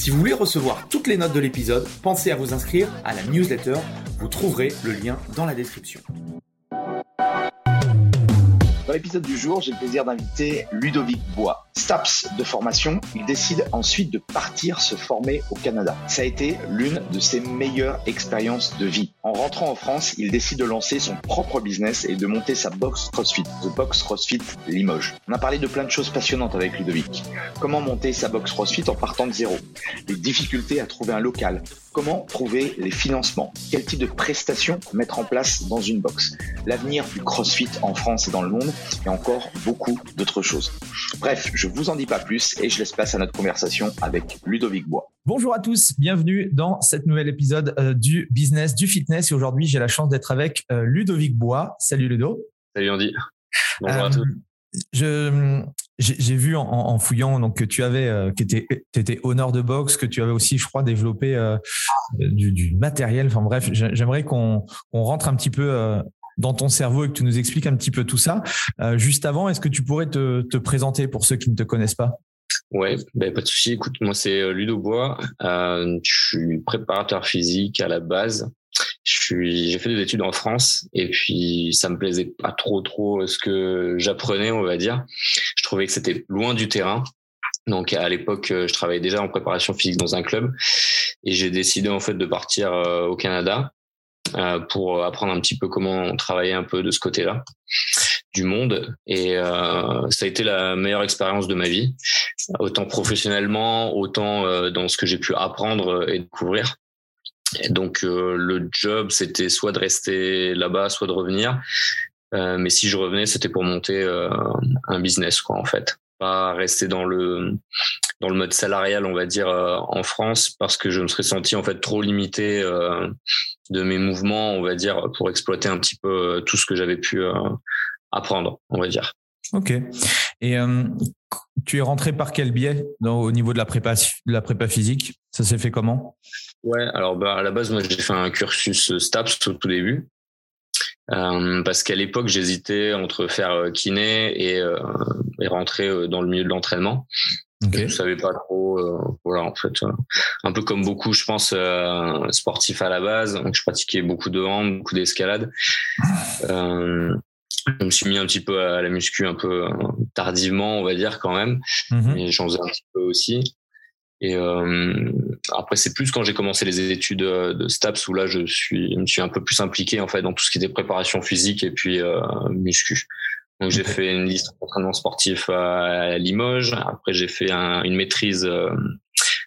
Si vous voulez recevoir toutes les notes de l'épisode, pensez à vous inscrire à la newsletter. Vous trouverez le lien dans la description. Dans l'épisode du jour, j'ai le plaisir d'inviter Ludovic Bois. STAPS de formation, il décide ensuite de partir se former au Canada. Ça a été l'une de ses meilleures expériences de vie. En rentrant en France, il décide de lancer son propre business et de monter sa box CrossFit, The Box CrossFit Limoges. On a parlé de plein de choses passionnantes avec Ludovic. Comment monter sa box CrossFit en partant de zéro? Les difficultés à trouver un local, Comment trouver les financements? Quel type de prestations mettre en place dans une box? L'avenir du CrossFit en France et dans le monde et encore beaucoup d'autres choses. Bref, je vous en dis pas plus et je laisse place à notre conversation avec Ludovic Bois. Bonjour à tous, bienvenue dans cet nouvel épisode euh, du business du fitness et aujourd'hui j'ai la chance d'être avec euh, Ludovic Bois. Salut Ludo. Salut Andy. Bonjour à euh, tous je j'ai vu en, fouillant donc que tu avais euh, que tu étais honneur de boxe que tu avais aussi je crois développé euh, du, matériel enfin bref j'aimerais qu'on rentre un petit peu euh, dans ton cerveau et que tu nous expliques un petit peu tout ça juste avant est-ce que tu pourrais te, te, présenter pour ceux qui ne te connaissent pas? Ouais, ben pas de souci. Écoute, moi c'est Ludo Bois. je suis préparateur physique à la base j'ai fait des études en France et puis ça me plaisait pas trop trop ce que j'apprenais, on va dire. Je trouvais que c'était loin du terrain. Donc à l'époque, je travaillais déjà en préparation physique dans un club et j'ai décidé en fait de partir euh, au Canada euh, pour apprendre un petit peu comment travailler un peu de ce côté-là du monde et euh, ça a été la meilleure expérience de ma vie autant professionnellement autant dans ce que j'ai pu apprendre et découvrir donc euh, le job, c'était soit de rester là-bas, soit de revenir. Euh, mais si je revenais, c'était pour monter euh, un business, quoi, en fait. Pas rester dans le dans le mode salarial, on va dire, en France, parce que je me serais senti en fait trop limité de mes mouvements, on va dire, pour exploiter un petit peu tout ce que j'avais pu apprendre, on va dire. Ok. Et tu es rentré par quel biais au niveau de la prépa, de la prépa physique? Ça s'est fait comment? Ouais, alors bah, à la base, moi j'ai fait un cursus STAPS au tout début. Euh, parce qu'à l'époque, j'hésitais entre faire euh, kiné et, euh, et rentrer euh, dans le milieu de l'entraînement. Okay. Je savais pas trop, voilà, en fait, un peu comme beaucoup, je pense, sportifs à la base. Donc, je pratiquais beaucoup de hand, beaucoup d'escalade. je me suis mis un petit peu à la muscu un peu tardivement, on va dire quand même, mm-hmm. mais j'en faisais un petit peu aussi. Et euh, après, c'est plus quand j'ai commencé les études euh, de STAPS où là, je suis, je me suis un peu plus impliqué en fait dans tout ce qui était préparation physique et puis euh, muscu. Donc j'ai fait une liste d'entraînement sportif à Limoges. Après, j'ai fait un, une maîtrise euh,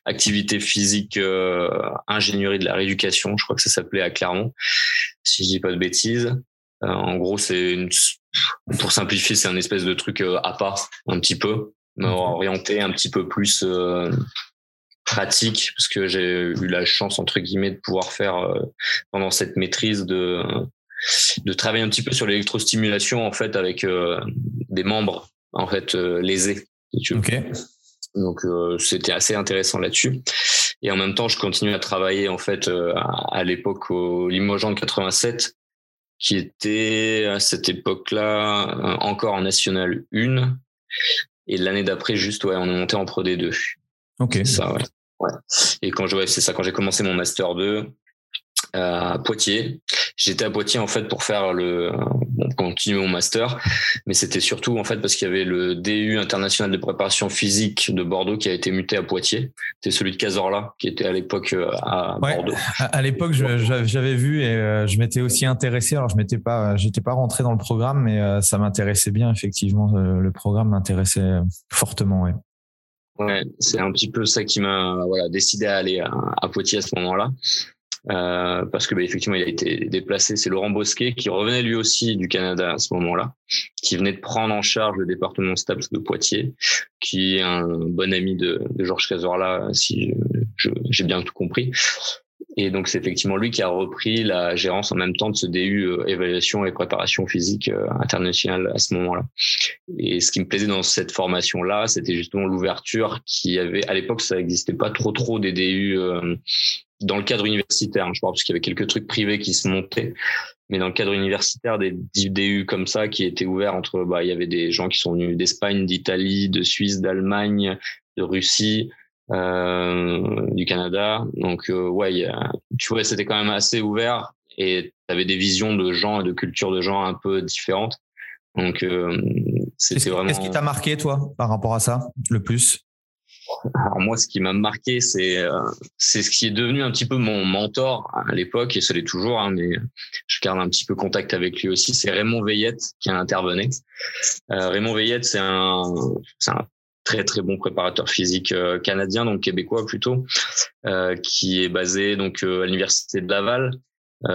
activité physique euh, ingénierie de la rééducation. Je crois que ça s'appelait à Clermont, si je dis pas de bêtises. en gros, c'est une, pour simplifier, c'est un espèce de truc à part un petit peu, mais orienté un petit peu plus pratique parce que j'ai eu la chance entre guillemets de pouvoir faire euh, pendant cette maîtrise de de travailler un petit peu sur l'électrostimulation en fait avec euh, des membres en fait euh, lésés. Donc c'était assez intéressant là-dessus. Et en même temps, je continue à travailler en fait à, l'époque au Limoges 87 qui était à cette époque-là encore en National 1 et l'année d'après juste ouais, on est monté en Pro D2. Ok. Ça, ouais. Ouais. Et quand je, c'est ça, quand j'ai commencé mon master 2 euh, à Poitiers, j'étais à Poitiers en fait pour faire le bon, continuer mon master, mais c'était surtout en fait parce qu'il y avait le DU international de préparation physique de Bordeaux qui a été muté à Poitiers. C'est celui de Cazorla qui était à l'époque euh, à Bordeaux. À, l'époque, j'avais vu et euh, je m'étais aussi intéressé. Alors je m'étais pas, j'étais pas rentré dans le programme, mais ça m'intéressait bien effectivement. Le programme m'intéressait fortement. Ouais. Ouais, c'est un petit peu ça qui m'a voilà décidé à aller à Poitiers à ce moment-là. Euh, parce que bah, effectivement il a été déplacé. C'est Laurent Bosquet qui revenait lui aussi du Canada à ce moment-là, qui venait de prendre en charge le département STAPS de Poitiers, qui est un bon ami de, Georges Cazorla, si j'ai bien tout compris. Et donc c'est effectivement lui qui a repris la gérance en même temps de ce DU euh, évaluation et préparation physique euh, internationale à ce moment-là. Et ce qui me plaisait dans cette formation-là, c'était justement l'ouverture qui avait à l'époque ça n'existait pas trop trop des DU euh, dans le cadre universitaire, je crois, parce qu'il y avait quelques trucs privés qui se montaient, mais dans le cadre universitaire, des DU comme ça qui étaient ouverts entre, bah, il y avait des gens qui sont venus d'Espagne, d'Italie, de Suisse, d'Allemagne, de Russie, du Canada. Donc, euh, ouais, tu vois, c'était quand même assez ouvert et tu avais des visions de gens et de cultures de gens un peu différentes. Donc, euh, c'était vraiment. Qu'est-ce qui t'a marqué, toi, par rapport à ça, le plus? Alors moi, ce qui m'a marqué, c'est euh, c'est ce qui est devenu un petit peu mon mentor à l'époque, et ce l'est toujours, hein, mais je garde un petit peu contact avec lui aussi. C'est Raymond Veillette qui a intervenu. Euh, Raymond Veillette, c'est un, c'est un très très bon préparateur physique euh, canadien, donc québécois plutôt, euh, qui est basé donc à l'université de Laval.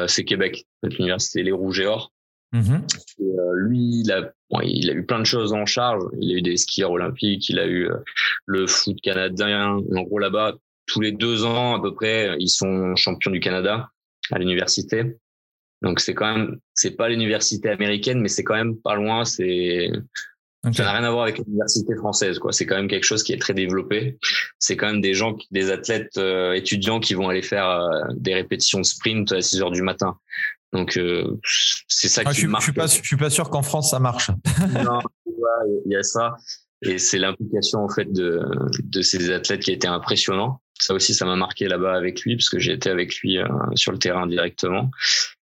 c'est Québec, l'université Les Rouges et Or. Mm-hmm. Et, lui, il a Bon, il a eu plein de choses en charge. Il a eu des skieurs olympiques, il a eu euh, le foot canadien. En gros, là-bas, tous les deux ans à peu près, ils sont champions du Canada à l'université. Donc c'est quand même, c'est pas l'université américaine, mais c'est quand même pas loin. C'est Ça n'a rien à voir avec l'université française, quoi. C'est quand même quelque chose qui est très développé. C'est quand même des gens, des athlètes euh, étudiants qui vont aller faire euh, des répétitions de sprint à 6 heures du matin. Donc euh, c'est ça ah, qui je, marque. Je suis pas, je suis pas sûr qu'en France ça marche. non, il y a ça et c'est l'implication en fait de de ces athlètes qui a été impressionnant. Ça aussi, ça m'a marqué là-bas avec lui parce que j'ai été avec lui euh, sur le terrain directement.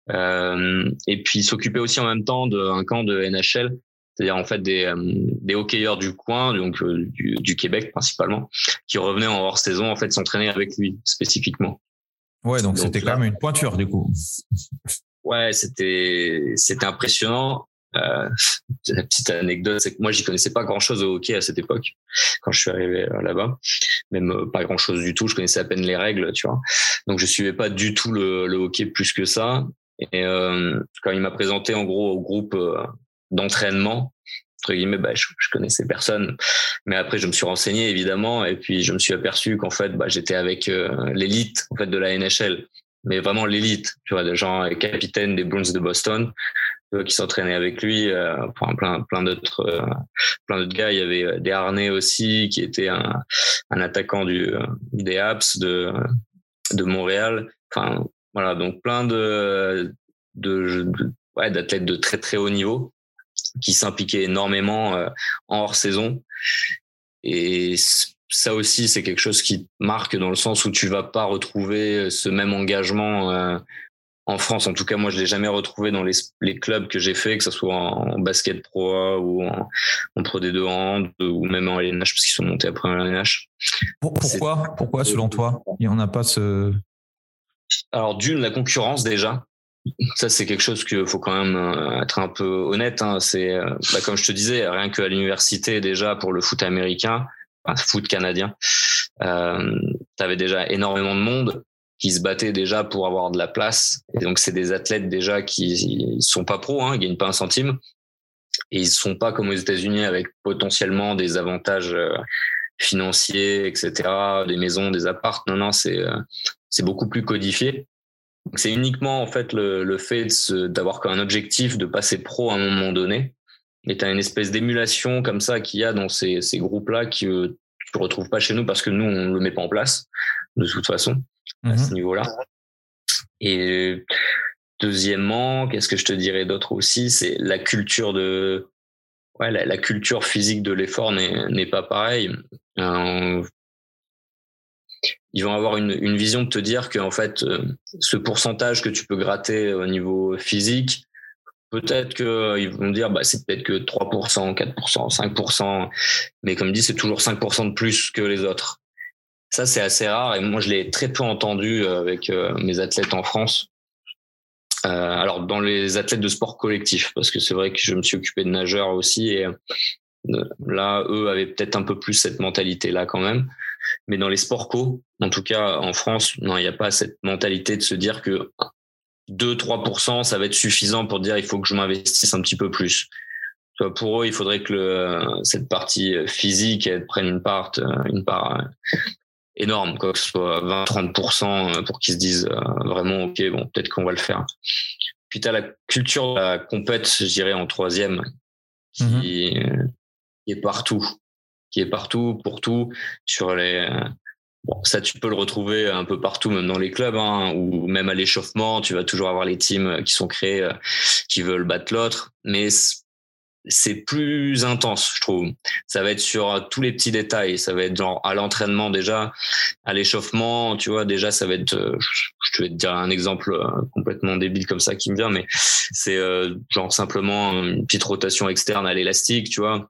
Euh, et puis s'occuper aussi en même temps d'un camp de NHL, c'est-à-dire en fait des, euh, des hockeyeurs du coin, donc du, du, Québec principalement, qui revenaient en hors saison en fait s'entraîner avec lui spécifiquement. Ouais, donc c'était quand même une pointure du coup. Ouais, c'était c'était impressionnant. Euh, la petite anecdote, c'est que moi, j'y connaissais pas grand-chose au hockey à cette époque, quand je suis arrivé euh, là-bas. Même euh, pas grand-chose du tout. Je connaissais à peine les règles, tu vois. Donc, je suivais pas du tout le, le hockey plus que ça. Et euh, quand il m'a présenté en gros au groupe euh, d'entraînement, entre guillemets, bah, je, je, connaissais personne. Mais après, je me suis renseigné évidemment, et puis je me suis aperçu qu'en fait, bah, j'étais avec l'élite en fait de la NHL mais vraiment l'élite, tu vois, des gens capitaines des Bruins de Boston euh, qui s'entraînaient avec lui, euh, plein plein d'autres euh, plein d'autres gars. Il y avait des Harnais aussi qui était un, un attaquant du des Habs de de Montréal. Enfin voilà, donc plein de de, de ouais, d'athlètes de très très haut niveau qui s'impliquaient énormément en hors saison et ça aussi, c'est quelque chose qui marque dans le sens où tu vas pas retrouver ce même engagement euh, en France. En tout cas, moi, je l'ai jamais retrouvé dans les, les clubs que j'ai fait, que ce soit en, basket pro ou en, en Pro D2 hand ou même en LNH parce qu'ils sont montés après en LNH. Pourquoi Pourquoi, selon toi, il n'y en a pas ce. Alors, d'une, la concurrence déjà. Ça, c'est quelque chose qu'il faut quand même euh, être un peu honnête. Hein. C'est, euh, bah, comme je te disais, rien qu'à l'université déjà pour le foot américain, un foot canadien, euh, tu avais déjà énormément de monde qui se battait déjà pour avoir de la place. Et donc, c'est des athlètes déjà qui sont pas pros, hein, ils gagnent pas un centime. Et ils sont pas comme aux États-Unis avec potentiellement des avantages euh, financiers, etc., des maisons, des apparts. Non, non, c'est c'est beaucoup plus codifié. C'est uniquement en fait le, le fait d'avoir comme un objectif de passer pro à un moment donné et tu as une espèce d'émulation comme ça qu'il y a dans ces, ces groupes-là que euh, tu ne retrouves pas chez nous parce que nous, on ne le met pas en place, de toute façon, à ce mhm. niveau-là. Et deuxièmement, qu'est-ce que je te dirais d'autre aussi C'est la culture de. Ouais, la, la culture physique de l'effort n'est pas pareille. Euh, ils vont avoir une, une vision de te dire que en fait, euh, ce pourcentage que tu peux gratter au niveau physique, peut-être qu'ils vont dire bah c'est peut-être que 3%, 4%, 5%, mais comme dit, c'est toujours 5% de plus que les autres. Ça, c'est assez rare et moi, je l'ai très peu entendu avec mes athlètes en France. Euh, alors dans les athlètes de sport collectif, parce que c'est vrai que je me suis occupé de nageurs aussi et euh, là, eux avaient peut-être un peu plus cette mentalité-là quand même. Mais dans les sports co, en tout cas en France, non, il n'y a pas cette mentalité de se dire que 2-3%, ça va être suffisant pour dire il faut que je m'investisse un petit peu plus. Pour eux, il faudrait que le, cette partie physique elle prenne une part, une part énorme, quoi, que ce soit 20-30% euh, pour qu'ils se disent euh, vraiment, OK, bon, peut-être qu'on va le faire. Puis tu as la culture de la compète, je dirais, en troisième, qui, mhm. qui, est partout, qui est partout, pour tout, sur les... Bon, ça, tu peux le retrouver un peu partout, même dans les clubs, hein, ou même à l'échauffement, tu vas toujours avoir les teams qui sont créés, euh, qui veulent battre l'autre. Mais c'est plus intense, je trouve. Ça va être sur tous les petits détails. Ça va être genre à l'entraînement déjà, à l'échauffement, tu vois. Déjà, ça va être. Euh, je vais te dire un exemple euh, complètement débile comme ça qui me vient, mais c'est euh, genre simplement une petite rotation externe à l'élastique, tu vois.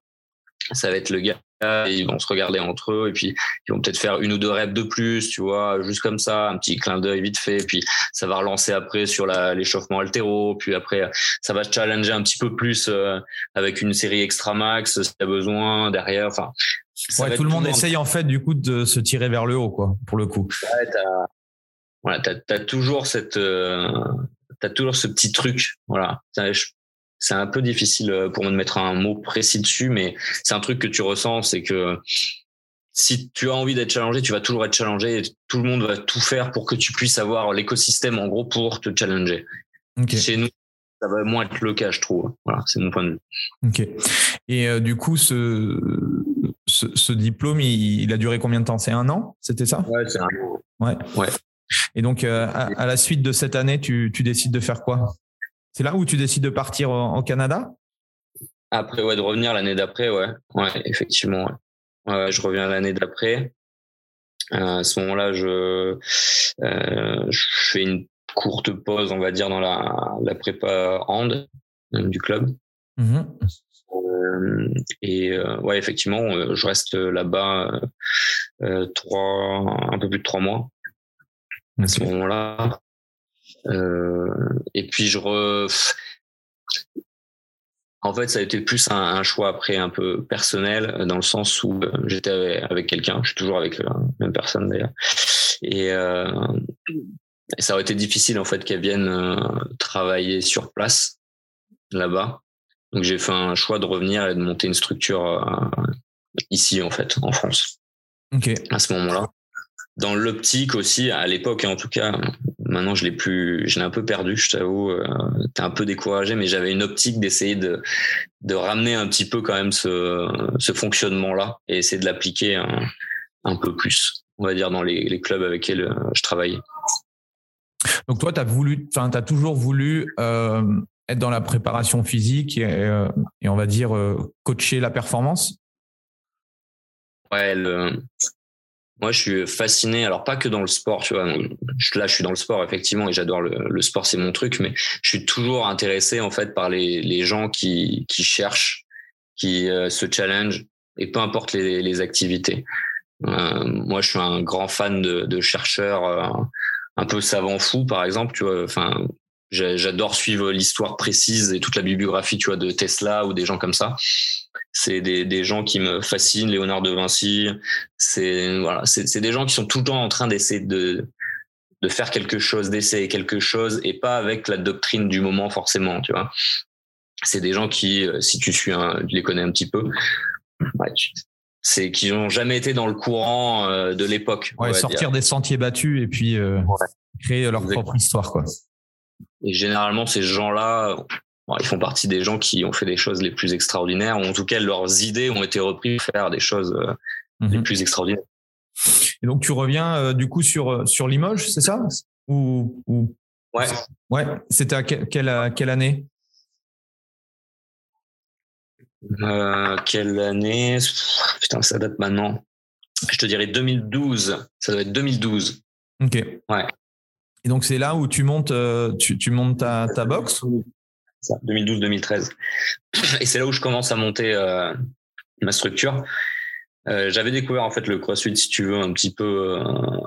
Ça va être le gars ils vont se regarder entre eux et puis ils vont peut-être faire une ou deux reps de plus, tu vois, juste comme ça, un petit clin d'œil vite fait. Puis ça va relancer après sur l'échauffement altéro. Puis après, ça va se challenger un petit peu plus euh, avec une série extra max si t'as besoin derrière. Enfin, ouais, tout le monde essaye en fait du coup de se tirer vers le haut, quoi, pour le coup. Ouais, t'as, voilà, t'as, toujours cette, euh, t'as toujours ce petit truc, voilà c'est un peu difficile euh, pour moi de mettre un mot précis dessus, mais c'est un truc que tu ressens, c'est que si tu as envie d'être challengé, tu vas toujours être challengé et tout le monde va tout faire pour que tu puisses avoir l'écosystème en gros pour te challenger. Chez nous, ça va moins être le cas, je trouve. Voilà, c'est mon point de vue. Ok. Et euh, du coup, ce, ce, diplôme, il, a duré combien de temps? C'est un an? C'était ça? Ouais, c'est un an. Ouais. ouais. Et donc, euh, à, la suite de cette année, tu, tu décides de faire quoi? C'est là où tu décides de partir au Canada? Après, ouais, de revenir l'année d'après, ouais. Ouais, effectivement. Ouais. je reviens l'année d'après. Euh, à ce moment-là, je, euh, je fais une courte pause, on va dire, dans la, la prépa hand euh, du club. Mmh et ouais, effectivement, je reste là-bas trois, un peu plus de trois mois. À ce moment-là, euh, et puis je re... En fait, ça a été plus un, choix après un peu personnel, dans le sens où euh, j'étais avec, quelqu'un, je suis toujours avec la même personne d'ailleurs. Et, euh, ça aurait été difficile en fait qu'elle vienne euh, travailler sur place là-bas. Donc j'ai fait un choix de revenir et de monter une structure ici en fait, en France. Ok. À ce moment-là. Dans l'optique aussi, à l'époque en tout cas, Maintenant, je l'ai plus, je l'ai un peu perdu, je t'avoue. Euh, T'es un peu découragé, mais j'avais une optique d'essayer de, de ramener un petit peu quand même ce, ce fonctionnement-là et essayer de l'appliquer un, un, peu plus, on va dire, dans les, les clubs avec lesquels euh, je travaillais. Donc toi, tu as voulu, enfin, tu as toujours voulu euh, être dans la préparation physique et, euh, et on va dire euh, coacher la performance? Ouais, le, moi, je suis fasciné. Alors, pas que dans le sport, tu vois. Là, je suis dans le sport, effectivement, et j'adore le, sport, c'est mon truc, mais je suis toujours intéressé, en fait, par les, les gens qui, qui cherchent, qui euh, se challenge, et peu importe les, les activités. Euh, moi, je suis un grand fan de, de chercheurs euh, un peu savants fous, par exemple, tu vois. Enfin, j'adore suivre l'histoire précise et toute la bibliographie, tu vois, de Tesla ou des gens comme ça c'est des, des gens qui me fascinent, Léonard de Vinci. C'est voilà, c'est des gens qui sont tout le temps en train d'essayer de de faire quelque chose, d'essayer quelque chose, et pas avec la doctrine du moment forcément, tu vois. C'est des gens qui, euh, si tu suis, un, tu les connais un petit peu, ouais, c'est qui n'ont jamais été dans le courant euh, de l'époque. Ouais, sortir des sentiers battus et puis euh, créer leur propre histoire, quoi. Et généralement, ces gens-là, ils font partie des gens qui ont fait des choses les plus extraordinaires, ou en tout cas leurs idées ont été reprises pour faire des choses euh, les mhm. plus extraordinaires. Et donc tu reviens euh, du coup sur euh, sur Limoges, c'est ça? Ou, ou, Ouais. Ouais. C'était à quelle quelle année? Quelle année? Putain, ça date maintenant. Je te dirais 2012. Ça doit être 2012. Ok. Ouais. Et donc c'est là où tu montes, tu, tu montes ta, ta box 2012-2013. Et c'est là où je commence à monter ma structure. Euh, j'avais découvert en fait le CrossFit, si tu veux, un petit peu euh,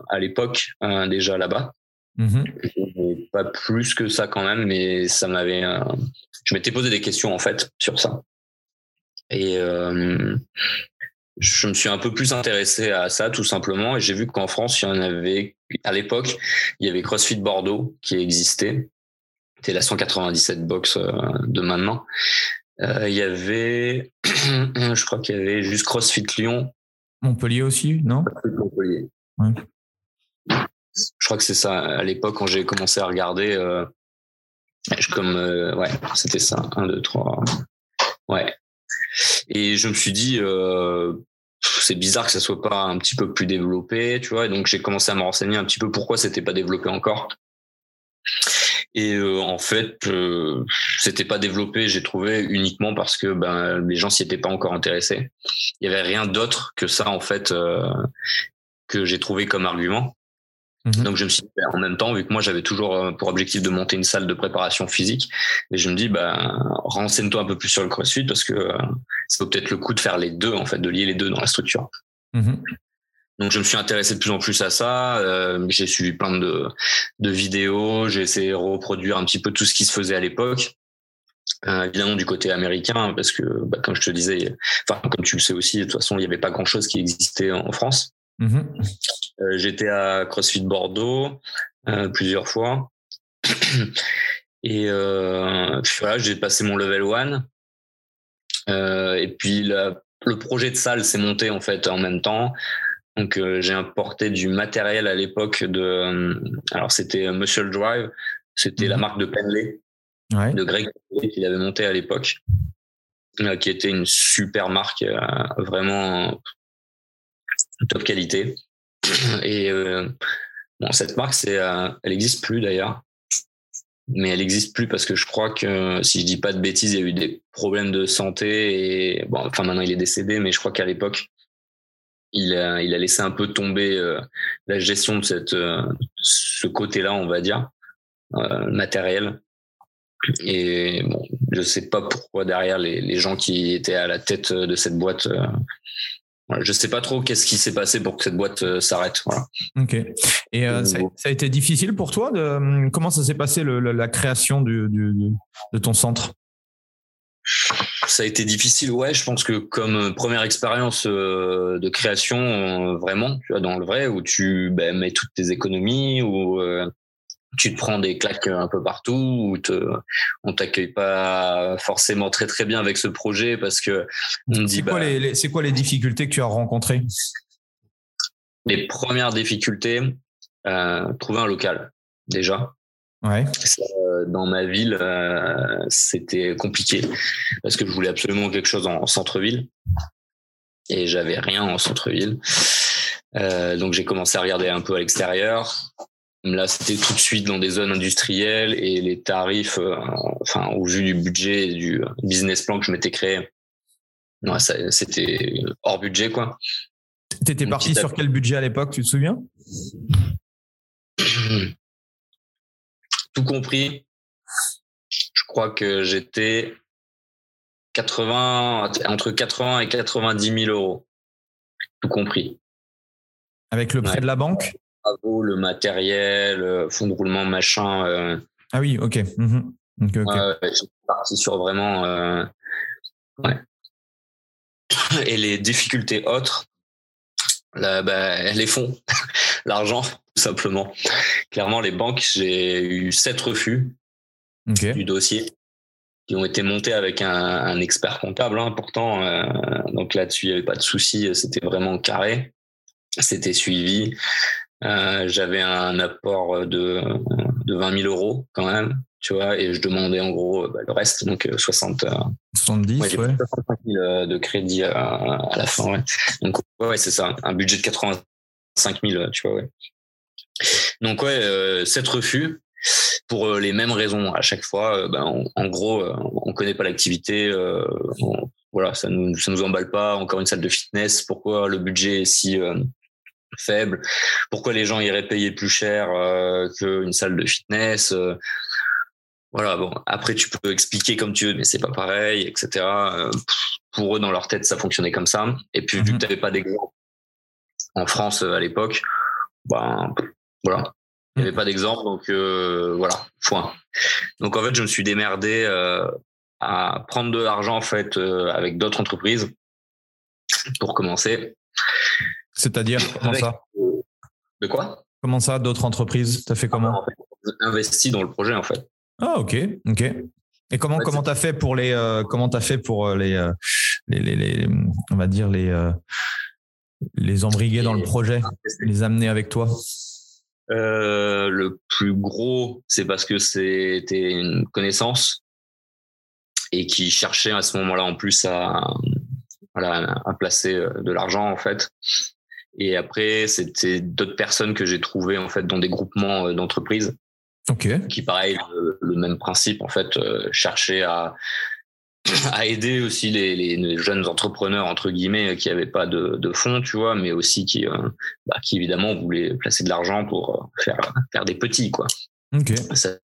à l'époque euh, déjà là-bas. Mm-hmm. Pas plus que ça quand même, mais ça m'avait. je m'étais posé des questions en fait sur ça. Et je me suis un peu plus intéressé à ça tout simplement. Et j'ai vu qu'en France, il y en avait à l'époque, il y avait CrossFit Bordeaux qui existait. C'était la 197 box de maintenant. Euh, il y avait, je crois qu'il y avait juste CrossFit Lyon. Montpellier aussi, non? Montpellier. Ouais. Je crois que c'est ça. À l'époque, quand j'ai commencé à regarder, euh, je, comme euh, ouais, c'était ça. Un, deux, trois. Ouais. Et je me suis dit, euh, c'est bizarre que ça soit pas un petit peu plus développé, tu vois. Et donc j'ai commencé à me renseigner un petit peu pourquoi c'était pas développé encore. Et euh, en fait, euh, c'était pas développé, j'ai trouvé uniquement parce que ben les gens s'y étaient pas encore intéressés. Il y avait rien d'autre que ça en fait euh, que j'ai trouvé comme argument. Mhm. Donc je me suis dit, ben, en même temps, vu que moi j'avais toujours euh, pour objectif de monter une salle de préparation physique, et je me dis, ben renseigne-toi un peu plus sur le CrossFit parce que ça vaut peut-être le coup de faire les deux en fait, de lier les deux dans la structure. Mhm. Donc je me suis intéressé de plus en plus à ça. Euh, j'ai suivi plein de, de vidéos. J'ai essayé de reproduire un petit peu tout ce qui se faisait à l'époque. Euh, évidemment du côté américain, parce que bah, comme je te disais, enfin comme tu le sais aussi, de toute façon il n'y avait pas grand chose qui existait en France. Mm-hmm. Euh, J'étais à CrossFit Bordeaux euh, plusieurs fois. Et euh, voilà, j'ai passé mon level 1. Euh, et puis la, le projet de salle s'est monté en fait en même temps. Donc euh, j'ai importé du matériel à l'époque de euh, alors c'était Muscle Drive, c'était la mhm. marque de Penley de Greg qu'il avait monté à l'époque, euh, qui était une super marque vraiment top qualité. Et bon cette marque c'est elle existe plus d'ailleurs. Mais elle existe plus parce que je crois que si je dis pas de bêtises, il y a eu des problèmes de santé et bon, enfin maintenant il est décédé, mais je crois qu'à l'époque il a, il a laissé un peu tomber euh, la gestion de cette, euh, ce côté-là, on va dire, euh, matériel. Et bon, je sais pas pourquoi derrière les, les, gens qui étaient à la tête de cette boîte, je sais pas trop qu'est-ce qui s'est passé pour que cette boîte s'arrête. Voilà. Ok. Et ça, ça, a été difficile pour toi de comment ça s'est passé le, la création du, du, de ton centre? Ça a été difficile, ouais. Je pense que comme euh, première expérience euh, de création, euh, vraiment, tu vois, dans le vrai, où tu ben, mets toutes tes économies, où tu te prends des claques un peu partout, où te, on t'accueille pas forcément très très bien avec ce projet parce que on dit. C'est quoi, bah les, c'est quoi les difficultés que tu as rencontrées? Les premières difficultés, trouver un local déjà. Ouais. Euh, dans ma ville, euh, c'était compliqué parce que je voulais absolument quelque chose en, centre-ville et j'avais rien en centre-ville. Euh, donc j'ai commencé à regarder un peu à l'extérieur. Là, c'était tout de suite dans des zones industrielles et les tarifs, enfin au vu du budget et du business plan que je m'étais créé, c'était hors budget quoi. T'étais parti sur quel budget à l'époque, tu te souviens? tout compris, je crois que j'étais 80, entre 80 et 90 000 euros, tout compris. Avec le prêt de la banque? Le matériel, euh, fonds de roulement, machin. Euh. Ah oui, ok. Mhm. parti sur vraiment. Euh, ouais. Et les difficultés autres, là, bah, les fonds, l'argent tout simplement. Clairement, les banques, j'ai eu sept refus du dossier qui ont été montés avec un, expert comptable. Hein, pourtant, euh, donc là-dessus, il n'y avait pas de souci, c'était vraiment carré. C'était suivi. Euh, j'avais un apport de, de 20 000 euros quand même, tu vois, et je demandais en gros bah, le reste, donc 60, 70, ouais, 65 000 de crédit à, à la fin, ouais. Donc ouais, c'est ça, un budget de 85 000, tu vois, ouais. Donc ouais, euh, refus pour euh, les mêmes raisons à chaque fois. Euh, ben, en gros, on connaît pas l'activité, on, voilà, ça nous, ça nous emballe pas. Encore une salle de fitness. Pourquoi le budget est si faible Pourquoi les gens iraient payer plus cher qu'une salle de fitness voilà, bon, après tu peux expliquer comme tu veux, mais c'est pas pareil, etc. pour eux, dans leur tête, ça fonctionnait comme ça. Et puis, vu que mhm. tu n'avais pas d'exemple en France à l'époque, ben, voilà, il n'y avait pas d'exemple, donc euh, voilà, point. Donc en fait, je me suis démerdé euh, à prendre de l'argent en fait euh, avec d'autres entreprises pour commencer. C'est-à-dire comment ça De quoi Comment ça, d'autres entreprises T'as fait comment ah, en Investi dans le projet en fait. Ah ok, ok. Et comment comment t'as fait pour les comment t'as fait pour les, les, les, on va dire les les embriguer dans le projet, les amener avec toi? Euh, le plus gros, c'est parce que c'était une connaissance et qui cherchait à ce moment-là en plus à, voilà, à placer euh, de l'argent en fait. Et après, c'était d'autres personnes que j'ai trouvées en fait dans des groupements euh, d'entreprises. Ok. Qui pareil, le, même principe en fait, chercher à à aider aussi les, les, jeunes entrepreneurs entre guillemets qui n'avaient pas de, de, fonds, tu vois, mais aussi qui, euh, bah, qui évidemment voulaient placer de l'argent pour euh, faire faire des petits, quoi. Ok.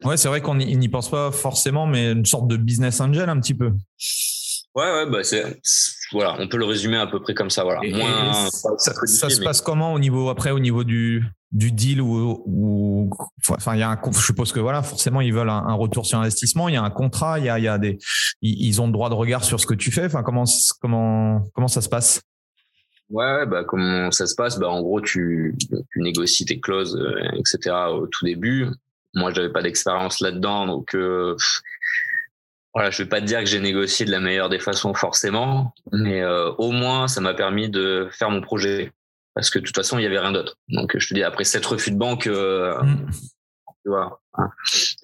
Ouais, c'est vrai qu'on n'y pense pas forcément, mais une sorte de business angel un petit peu. Ouais, ouais, bah c'est voilà, on peut le résumer à peu près comme ça, voilà. ça, se passe comment au niveau après au niveau du du deal ou, enfin il y a un je suppose que voilà forcément ils veulent un, retour sur investissement il y a un contrat il y a, il y a des ils ont le droit de regard sur ce que tu fais enfin comment comment comment ça se passe? Ouais bah comment ça se passe? Bah en gros tu, tu négocies tes clauses euh, etc au tout début. Moi j'avais pas d'expérience là-dedans donc euh, voilà, je vais pas te dire que j'ai négocié de la meilleure des façons forcément, mais euh, au moins ça m'a permis de faire mon projet parce que de toute façon il y avait rien d'autre. Donc je te dis après sept refus de banque, euh, mm. tu vois, hein,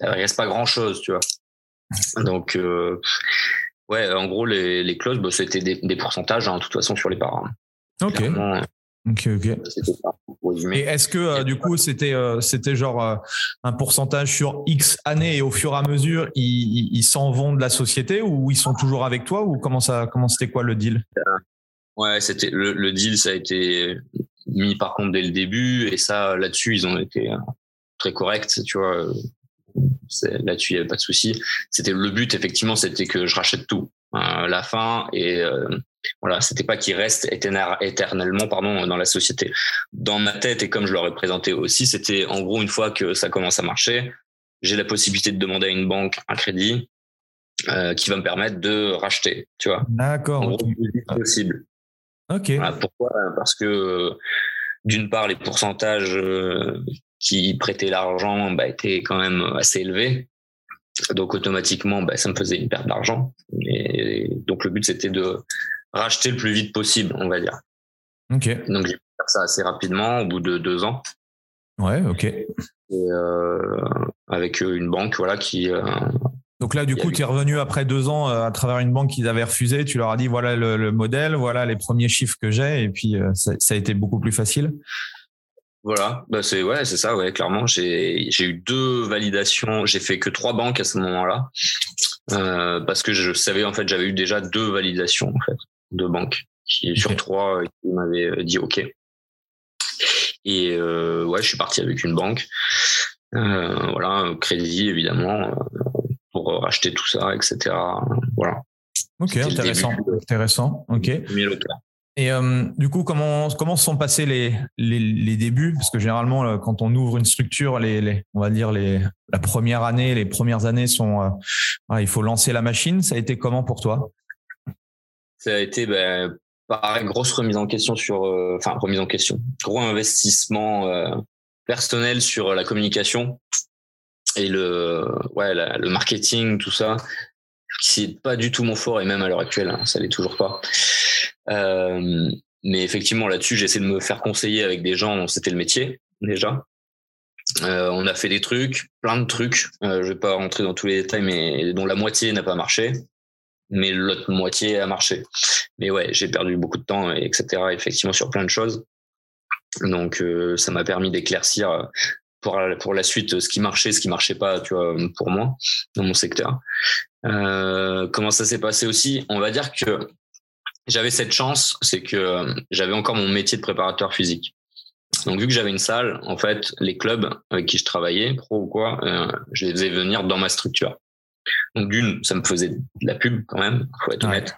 il reste pas grand chose, tu vois. Donc euh, ouais, en gros les, les clauses, bah, c'était des, des pourcentages hein, de toute façon sur les parts. Hein. Ok. Ok, ok. Et est-ce que euh, du coup c'était euh, c'était genre euh, un pourcentage sur X années et au fur et à mesure ils s'en vont de la société ou ils sont toujours avec toi ou comment ça comment c'était quoi le deal? Ouais, c'était le, le, deal ça a été mis par contre dès le début et ça là-dessus ils ont été très corrects, tu vois. Là-dessus il n'y avait pas de souci. C'était le but effectivement, c'était que je rachète tout. La fin et voilà, c'était pas qu'il reste éternellement pardon dans la société. Dans ma tête et comme je l'aurais présenté aussi, c'était en gros une fois que ça commence à marcher, j'ai la possibilité de demander à une banque un crédit euh, qui va me permettre de racheter, tu vois. D'accord. Gros, possible. Ok. pourquoi? Parce que d'une part, les pourcentages euh, qui prêtaient l'argent bah, étaient quand même assez élevés. Donc automatiquement, bah, ça me faisait une perte d'argent. Et donc le but, c'était de racheter le plus vite possible, on va dire. Ok. Donc j'ai pu faire ça assez rapidement, au bout de deux ans. Ouais, ok. Et euh, avec euh, une banque, voilà, qui. Euh, donc là, du coup, tu es revenu après deux ans à travers une banque qu'ils avaient refusé. Tu leur as dit voilà le, modèle, voilà les premiers chiffres que j'ai, et puis ça, ça, a été beaucoup plus facile. Voilà, bah c'est ouais, c'est ça, ouais, clairement. J'ai eu deux validations. J'ai fait que trois banques à ce moment-là euh, parce que je savais en fait j'avais eu déjà deux validations en fait de banques qui sur trois euh, qui m'avaient euh, dit OK. Et euh, ouais, je suis parti avec une banque. Euh, voilà, crédit évidemment pour racheter tout ça, etc. Voilà. Ok, intéressant, intéressant. Ok. Et euh, du coup, comment comment se sont passés les, les, les débuts? Parce que généralement, euh, quand on ouvre une structure, les, les on va dire les la première année, les premières années sont, euh, il faut lancer la machine. Ça a été comment pour toi? Ça a été ben, pareil, grosse remise en question sur, enfin remise en question, gros investissement personnel sur la communication et le ouais le marketing, tout ça, qui n'est pas du tout mon fort et même à l'heure actuelle, hein, ça l'est toujours pas. Euh, mais effectivement, là-dessus, j'essaie de me faire conseiller avec des gens dont c'était le métier déjà. Euh, on a fait des trucs, plein de trucs. Euh, je vais pas rentrer dans tous les détails, mais dont la moitié n'a pas marché, mais l'autre moitié a marché. Mais ouais, j'ai perdu beaucoup de temps, etc. Effectivement, sur plein de choses. Donc, euh, ça m'a permis d'éclaircir pour pour la suite ce qui marchait, ce qui marchait pas, tu vois, pour moi dans mon secteur. Euh, comment ça s'est passé aussi? On va dire que j'avais cette chance, c'est que j'avais encore mon métier de préparateur physique. Donc, vu que j'avais une salle, en fait, les clubs avec qui je travaillais, pro ou quoi, euh, je les faisais venir dans ma structure. Donc, d'une, ça me faisait de la pub quand même, faut être honnête.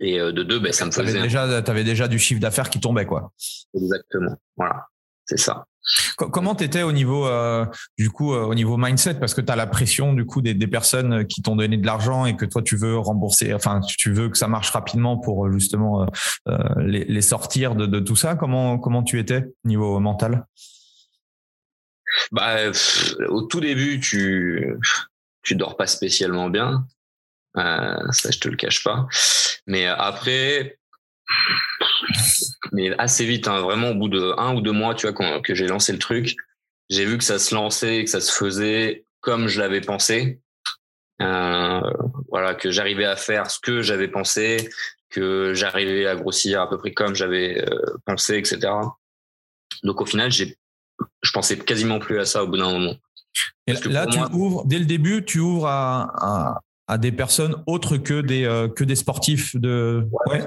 Et euh, de deux, ben, ça me faisait. Déjà, tu avais déjà du chiffre d'affaires qui tombait, quoi. Exactement. Voilà. C'est ça. Comment t'étais au niveau euh, du coup euh, au niveau mindset? Parce que tu as la pression du coup des, personnes qui t'ont donné de l'argent et que toi tu veux rembourser enfin tu veux que ça marche rapidement pour justement euh, les, sortir de, de, tout ça. Comment comment tu étais au niveau mental? Bah au tout début tu tu dors pas spécialement bien. Ça je te le cache pas. Mais après mais assez vite, hein, vraiment au bout de un ou deux mois, tu vois, quand, que j'ai lancé le truc, j'ai vu que ça se lançait, que ça se faisait comme je l'avais pensé. Euh, voilà, que j'arrivais à faire ce que j'avais pensé, que j'arrivais à grossir à peu près comme j'avais euh, pensé, etc. Donc au final, j'ai, je pensais quasiment plus à ça au bout d'un moment. Et là, tu ouvres dès le début, tu ouvres à, à, à des personnes autres que des euh, que des sportifs de. Ouais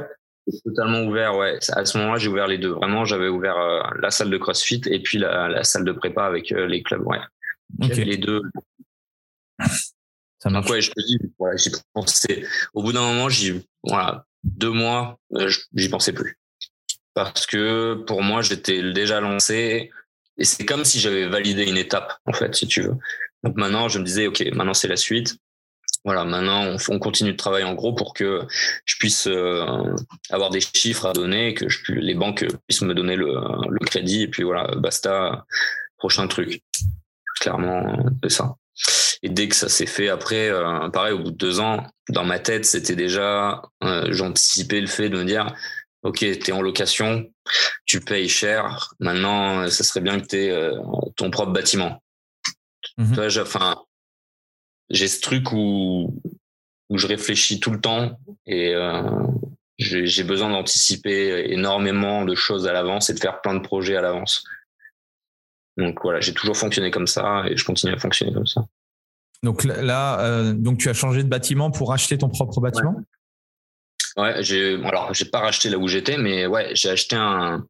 totalement ouvert, ouais. À ce moment-là, j'ai ouvert les deux. Vraiment, j'avais ouvert euh, la salle de CrossFit et puis la, salle de prépa avec euh, les clubs, ouais. Les deux. Ça marche. Donc, ouais, je te dis, voilà, j'ai pensé. Au bout d'un moment, j'y, voilà, deux mois, euh, j'y pensais plus. Parce que pour moi, j'étais déjà lancé et c'est comme si j'avais validé une étape, en fait, si tu veux. Donc maintenant, je me disais, OK, maintenant c'est la suite voilà, maintenant on, continue de travailler en gros pour que je puisse euh, avoir des chiffres à donner, que je, les banques puissent me donner le, crédit et puis voilà, basta, prochain truc. Clairement, c'est ça. Et dès que ça s'est fait après, euh, pareil, au bout de deux ans, dans ma tête, c'était déjà, euh, j'anticipais le fait de me dire, ok, t'es en location, tu payes cher, maintenant, ça serait bien que t'aies ton propre bâtiment. Mmh enfin, j'ai ce truc où, où je réfléchis tout le temps et euh, j'ai besoin d'anticiper énormément de choses à l'avance et de faire plein de projets à l'avance. Donc voilà, j'ai toujours fonctionné comme ça et je continue à fonctionner comme ça. Donc là, euh, donc tu as changé de bâtiment pour acheter ton propre bâtiment? Ouais, j'ai alors j'ai pas racheté là où j'étais, mais ouais, j'ai acheté un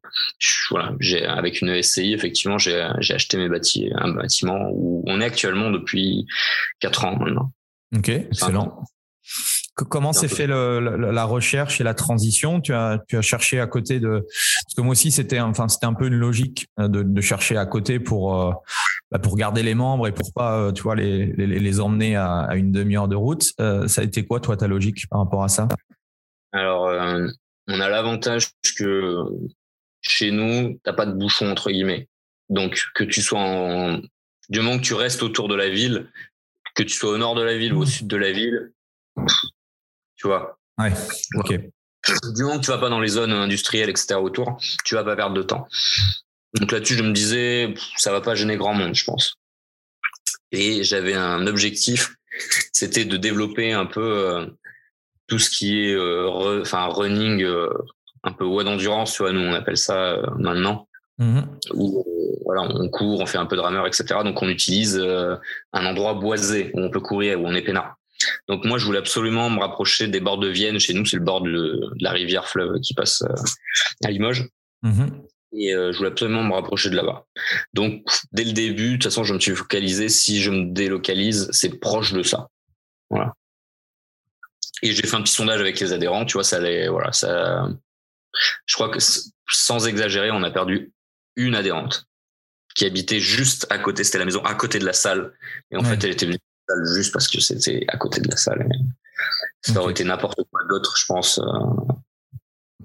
voilà, j'ai avec une SCI effectivement, j'ai acheté mes bâtiments, un bâtiment où on est actuellement depuis quatre ans maintenant. Ok, excellent. Comment s'est fait le, la recherche et la transition? Tu as, tu as cherché à côté de parce que moi aussi c'était enfin c'était un peu une logique euh, de, de chercher à côté pour euh, bah pour garder les membres et pour pas euh, tu vois les, les, les emmener à, à une demi-heure de route. ça a été quoi toi ta logique par rapport à ça? Alors, euh, on a l'avantage que chez nous, t'as pas de bouchon entre guillemets. Donc, que tu sois en, du moment que tu restes autour de la ville, que tu sois au nord de la ville ou au sud de la ville, tu vois. Ouais. Ok. Du moment que tu vas pas dans les zones industrielles, etc. autour, tu vas pas perdre de temps. Donc là-dessus, je me disais, ça va pas gêner grand monde, je pense. Et j'avais un objectif, c'était de développer un peu euh, tout ce qui est euh, enfin running euh, un peu web d'endurance, tu vois, nous on appelle ça euh, maintenant. Mm-hmm. Où voilà, on court, on fait un peu de rameur, etc. Donc on utilise un endroit boisé où on peut courir, où on est peinard. Donc moi, je voulais absolument me rapprocher des bords de Vienne. Chez nous, c'est le bord de, la rivière fleuve qui passe à Limoges. Mm-hmm. Et je voulais absolument me rapprocher de là-bas. Donc dès le début, de toute façon, je me suis focalisé. Si je me délocalise, c'est proche de ça. Voilà. Et j'ai fait un petit sondage avec les adhérents, tu vois, ça allait, voilà, ça, je crois que sans exagérer, on a perdu une adhérente qui habitait juste à côté, c'était la maison à côté de la salle. Et en fait, elle était venue juste parce que c'était à côté de la salle. Ça aurait été n'importe quoi d'autre, je pense. Euh,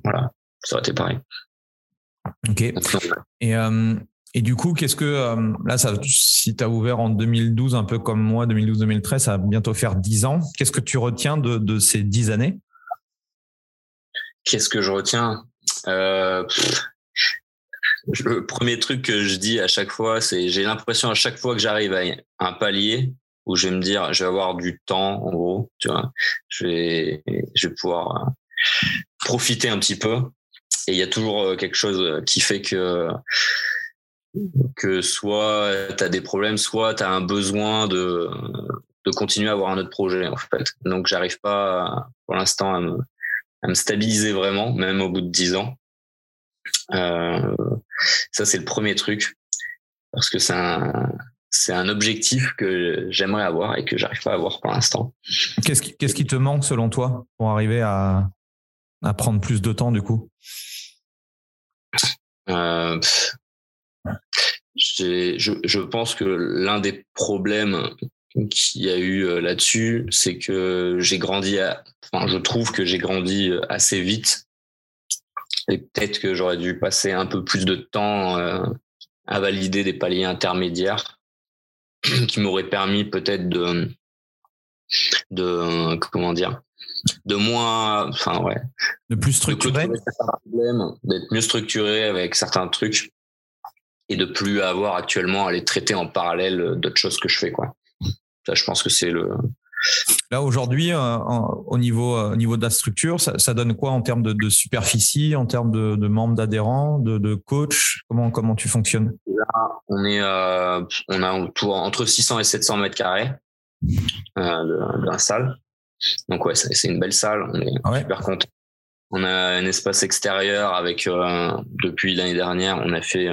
voilà, ça aurait été pareil. Ok. Et euh, et du coup, qu'est-ce que euh, là, ça, si tu as ouvert en 2012, un peu comme moi, 2012-2013, ça va bientôt faire 10 ans. Qu'est-ce que tu retiens de, de ces 10 années? Qu'est-ce que je retiens? Le premier truc que je dis à chaque fois, c'est j'ai l'impression à chaque fois que j'arrive à un palier où je vais me dire, je vais avoir du temps, en gros, tu vois, je vais, je vais pouvoir euh, profiter un petit peu. Et il y a toujours quelque chose qui fait que que soit tu as des problèmes, soit tu as un besoin de, de continuer à avoir un autre projet en fait. Donc j'arrive pas pour l'instant à me, à me stabiliser vraiment, même au bout de dix ans. Euh, ça, c'est le premier truc. Parce que c'est un, c'est un objectif que j'aimerais avoir et que j'arrive pas à avoir pour l'instant. Qu'est-ce qui, qu'est-ce qui te manque selon toi pour arriver à, à prendre plus de temps du coup? Euh, je, je pense que l'un des problèmes qu'il y a eu euh, là-dessus, c'est que j'ai grandi, à, enfin, je trouve que j'ai grandi euh, assez vite et peut-être que j'aurais dû passer un peu plus de temps euh, à valider des paliers intermédiaires qui m'auraient permis peut-être de, de comment dire, de moins, enfin ouais, de plus structuré, d'être mieux structuré avec certains trucs et de plus avoir actuellement à les traiter en parallèle d'autres choses que je fais quoi. Ça, je pense que c'est le, Là, aujourd'hui, euh, au, niveau, euh, au niveau de la structure, ça, donne quoi en termes de, superficie, en termes de, membres d'adhérents, de, coach? Comment, comment tu fonctionnes? Là, on, est, euh, on a entre 600 et 700 mètres carrés euh, d'un salle. Donc, ouais, c'est une belle salle. On est ah super content. On a un espace extérieur avec, depuis l'année dernière, on a fait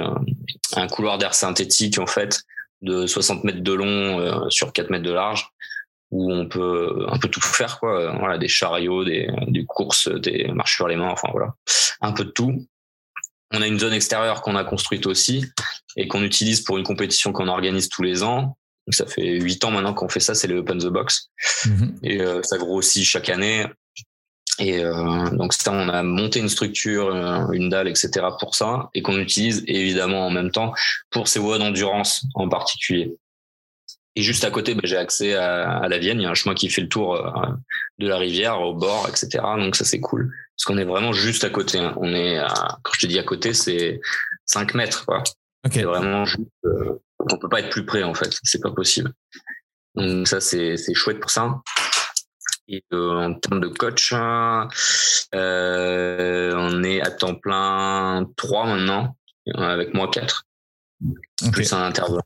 un couloir d'air synthétique, en fait, de 60 mètres de long sur 4 mètres de large où on peut un peu tout faire quoi voilà des chariots des, des courses des marches sur les mains enfin voilà un peu de tout on a une zone extérieure qu'on a construite aussi et qu'on utilise pour une compétition qu'on organise tous les ans donc ça fait huit ans maintenant qu'on fait ça c'est le Open the Box mm-hmm. et euh, ça grossit chaque année et euh, donc ça, on a monté une structure, euh, une dalle, etc. pour ça, et qu'on utilise évidemment en même temps pour ces voies d'endurance en particulier. Et juste à côté, bah, j'ai accès à, la Vienne. Il y a un chemin qui fait le tour euh, de la rivière au bord, etc. Donc ça, c'est cool. Parce qu'on est vraiment juste à côté. Hein. On est, à, quand je te dis à côté, c'est 5 mètres. Quoi. Okay. C'est vraiment juste. Euh, on peut pas être plus près, en fait. C'est pas possible. Donc ça, c'est, c'est chouette pour ça. Et euh, en termes de coach, euh, on est à temps plein 3 maintenant, avec moi 4. Plus un intervenant.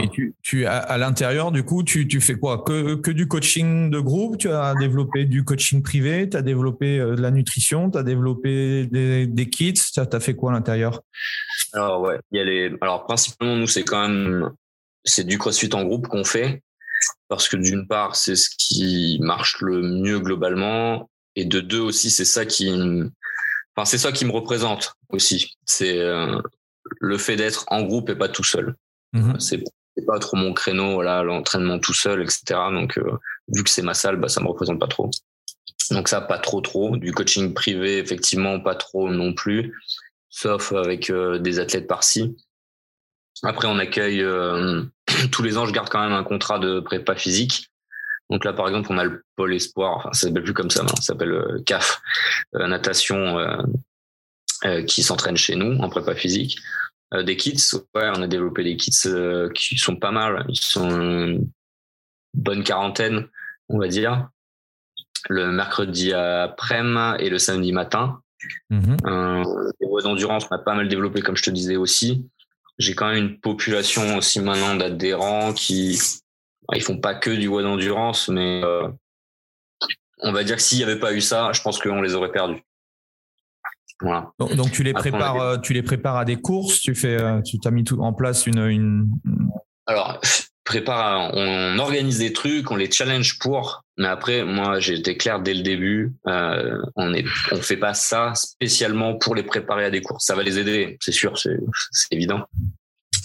Et tu, tu à, à l'intérieur, du coup, tu, tu fais quoi? Que, que du coaching de groupe? Tu as développé du coaching privé? Tu as développé euh, de la nutrition? Tu as développé des, des kits? Tu as, fait quoi à l'intérieur? Alors, ouais, il y a les... Alors, principalement, nous, c'est quand même c'est du crossfit en groupe qu'on fait. Parce que d'une part, c'est ce qui marche le mieux globalement. Et de deux aussi, c'est ça qui enfin, c'est ça qui me représente aussi. C'est euh, le fait d'être en groupe et pas tout seul. Mhm. C'est pas trop mon créneau, voilà, l'entraînement tout seul, etc. Donc, euh, vu que c'est ma salle, bah, ça me représente pas trop. Donc ça, pas trop trop. Du coaching privé, effectivement, pas trop non plus, sauf avec euh, des athlètes par-ci. Après, on accueille euh, tous les ans. Je garde quand même un contrat de prépa physique. Donc là, par exemple, on a le pôle espoir. Enfin, ça s'appelle plus comme ça, ça s'appelle CAF, natation, qui s'entraîne chez nous en prépa physique. Euh, des kits, ouais, on a développé des kits euh, qui sont pas mal. Ils sont une bonne quarantaine, on va dire. Le mercredi après-midi et le samedi matin. Mmh. Euh, les voies d'endurance, on a pas mal développé, comme je te disais aussi. J'ai quand même une population aussi maintenant d'adhérents qui, ils font pas que du voie d'endurance, mais on va dire que s'il n'y avait pas eu ça, je pense qu'on les aurait perdus. Donc, tu les prépares, euh, tu les prépares à des courses. Tu fais, euh, tu t'as mis tout en place une, une... Alors prépare, on organise des trucs, on les challenge pour. Mais après, moi, j'ai été clair dès le début. Euh, on est, on fait pas ça spécialement pour les préparer à des courses. Ça va les aider, c'est sûr, c'est évident.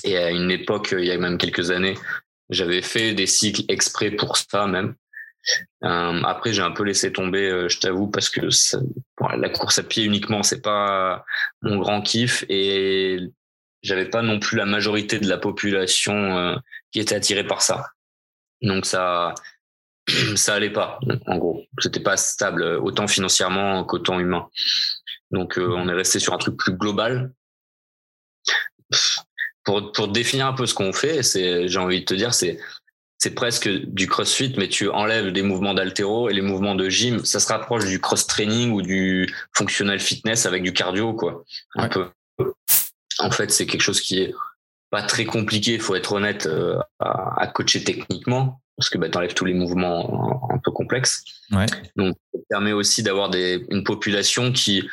Et à une époque, il y a même quelques années, j'avais fait des cycles exprès pour ça même. Euh, après, j'ai un peu laissé tomber, euh, je t'avoue, parce que la course à pied uniquement, c'est pas mon grand kiff et j'avais pas non plus la majorité de la population euh, qui était attirée par ça. Donc ça, ça allait pas. En gros, c'était pas stable autant financièrement qu'autant humain. Donc on est resté sur un truc plus global. Pour, pour définir un peu ce qu'on fait, c'est, j'ai envie de te dire, c'est c'est presque du crossfit, mais tu enlèves des mouvements d'altéro et les mouvements de gym, ça se rapproche du cross-training ou du functional fitness avec du cardio, quoi. Un peu. En fait, c'est quelque chose qui est pas très compliqué, faut être honnête, euh, à, coacher techniquement. parce que bah, tu enlèves tous les mouvements un, peu complexes. Donc, ça permet aussi d'avoir une population qui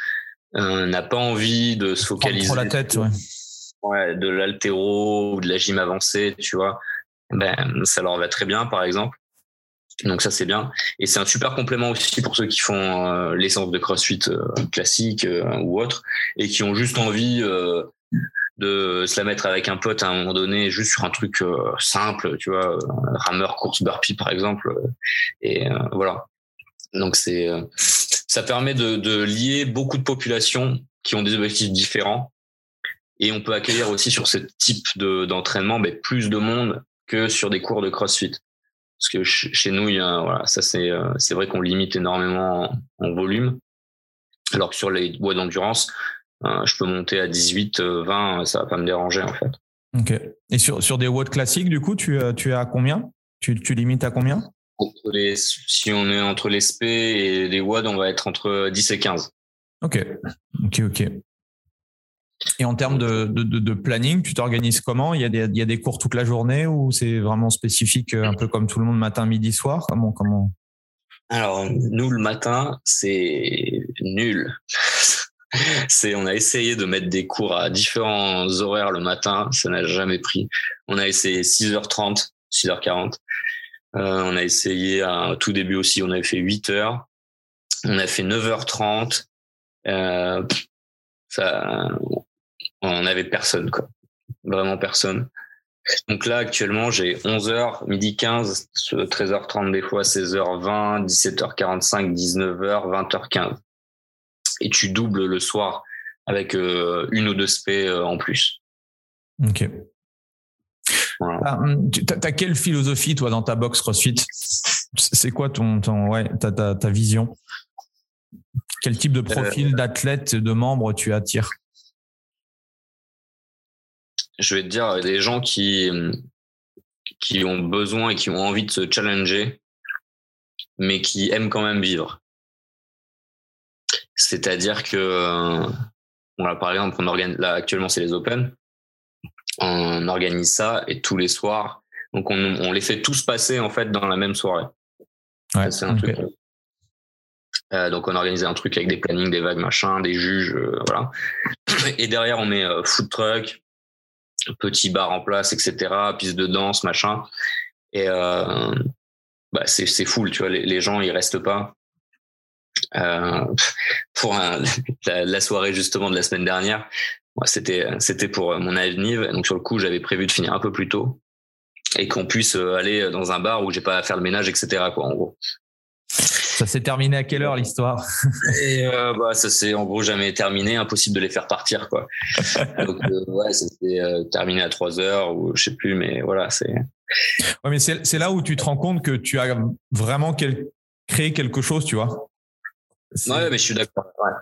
euh, n'a pas envie de se focaliser sur la tête, ouais. de l'altéro ou de la gym avancée, tu vois. Ben, ça leur va très bien, par exemple. Donc ça c'est bien et c'est un super complément aussi pour ceux qui font euh, l'essence de CrossFit euh, classique ou autre et qui ont juste envie de se la mettre avec un pote à un moment donné juste sur un truc simple, tu vois, rameur course burpee par exemple et voilà. Donc c'est ça permet de, lier beaucoup de populations qui ont des objectifs différents. Et on peut accueillir aussi sur ce type d'entraînement ben, plus de monde que sur des cours de CrossFit. Parce que chez nous, il y a, voilà, ça c'est euh, c'est vrai qu'on limite énormément en, volume. Alors que sur les bois d'endurance, euh, je peux monter à 18, 20, euh, ça va pas me déranger en fait. Ok. Et sur, sur des watts classiques, du coup, tu, tu es à combien? Tu, tu limites à combien? Les, si on est entre les SP et les WAD, on va être entre 10 et 15. Ok, ok, ok. Et en termes de, de, planning, tu t'organises comment? Il y, a des, il y a des cours toute la journée ou c'est vraiment spécifique, euh, un peu comme tout le monde, matin, midi, soir? Comment, comment? Alors, nous, le matin, c'est nul. c'est, on a essayé de mettre des cours à différents horaires le matin, ça n'a jamais pris. On a essayé 6h30, 6h40. Euh, on a essayé à tout début aussi, on avait fait 8 heures. On a fait 9h30. Euh, ça, on n'avait personne, quoi. Vraiment personne. Donc là, actuellement, j'ai 11h, midi 15, 13h30 des fois, 16h20, 17h45, 19h, 20h15. Et tu doubles le soir avec euh, une ou deux spé euh, en plus. Ok. Ah, hum, tu as, quelle philosophie, toi, dans ta box CrossFit? C'est quoi ton, ton ouais, ta, ta, ta, vision? Quel type de euh, profil d'athlète, de membre tu attires? Je vais te dire, des gens qui, qui ont besoin et qui ont envie de se challenger, mais qui aiment quand même vivre. C'est-à-dire que, euh, par exemple, on organise, là, actuellement, c'est les Open on organise ça et tous les soirs, donc on, les fait tous passer en fait dans la même soirée. c'est un truc. Euh, donc on organisé un truc avec des plannings, des vagues, machin, des juges, euh, voilà. Et derrière on met euh, food truck, petit bar en place, etc. Piste de danse, machin. Et bah, c'est full, tu vois. Les, gens ils restent pas. pour la, soirée justement de la semaine dernière, c'était c'était pour euh, mon avenir. Donc sur le coup, j'avais prévu de finir un peu plus tôt et qu'on puisse euh, aller dans un bar où j'ai pas à faire le ménage, etc. Quoi, en gros. Ça s'est terminé à quelle heure l'histoire? Et euh, bah ça s'est en gros jamais terminé, impossible de les faire partir quoi. Donc ouais, c'était terminé à 3 heures ou je sais plus, mais voilà c'est. Ouais, mais c'est là où tu te rends compte que tu as vraiment créé quelque chose, tu vois? Ouais, mais je suis d'accord. Ouais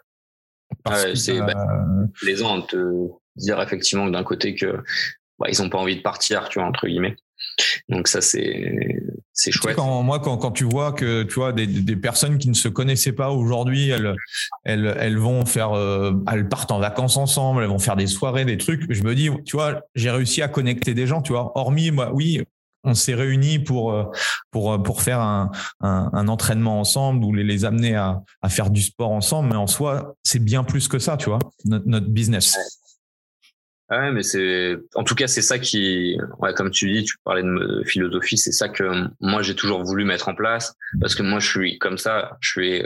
c'est bah, euh, plaisant de te dire effectivement d'un côté que bah, ils ont pas envie de partir, tu vois entre guillemets. Donc ça c'est c'est chouette. quand, moi quand, quand tu vois que tu vois des, des personnes qui ne se connaissaient pas aujourd'hui, elles elles elles vont faire euh, elles partent en vacances ensemble, elles vont faire des soirées, des trucs. Je me dis tu vois j'ai réussi à connecter des gens, tu vois. Hormis moi oui on s'est réunis pour euh, pour euh, pour faire un, un, entraînement ensemble ou les, les amener à, à, faire du sport ensemble mais en soi c'est bien plus que ça tu vois notre, notre business ouais mais c'est en tout cas c'est ça qui ouais comme tu dis tu parlais de philosophie c'est ça que moi j'ai toujours voulu mettre en place parce que moi je suis comme ça je suis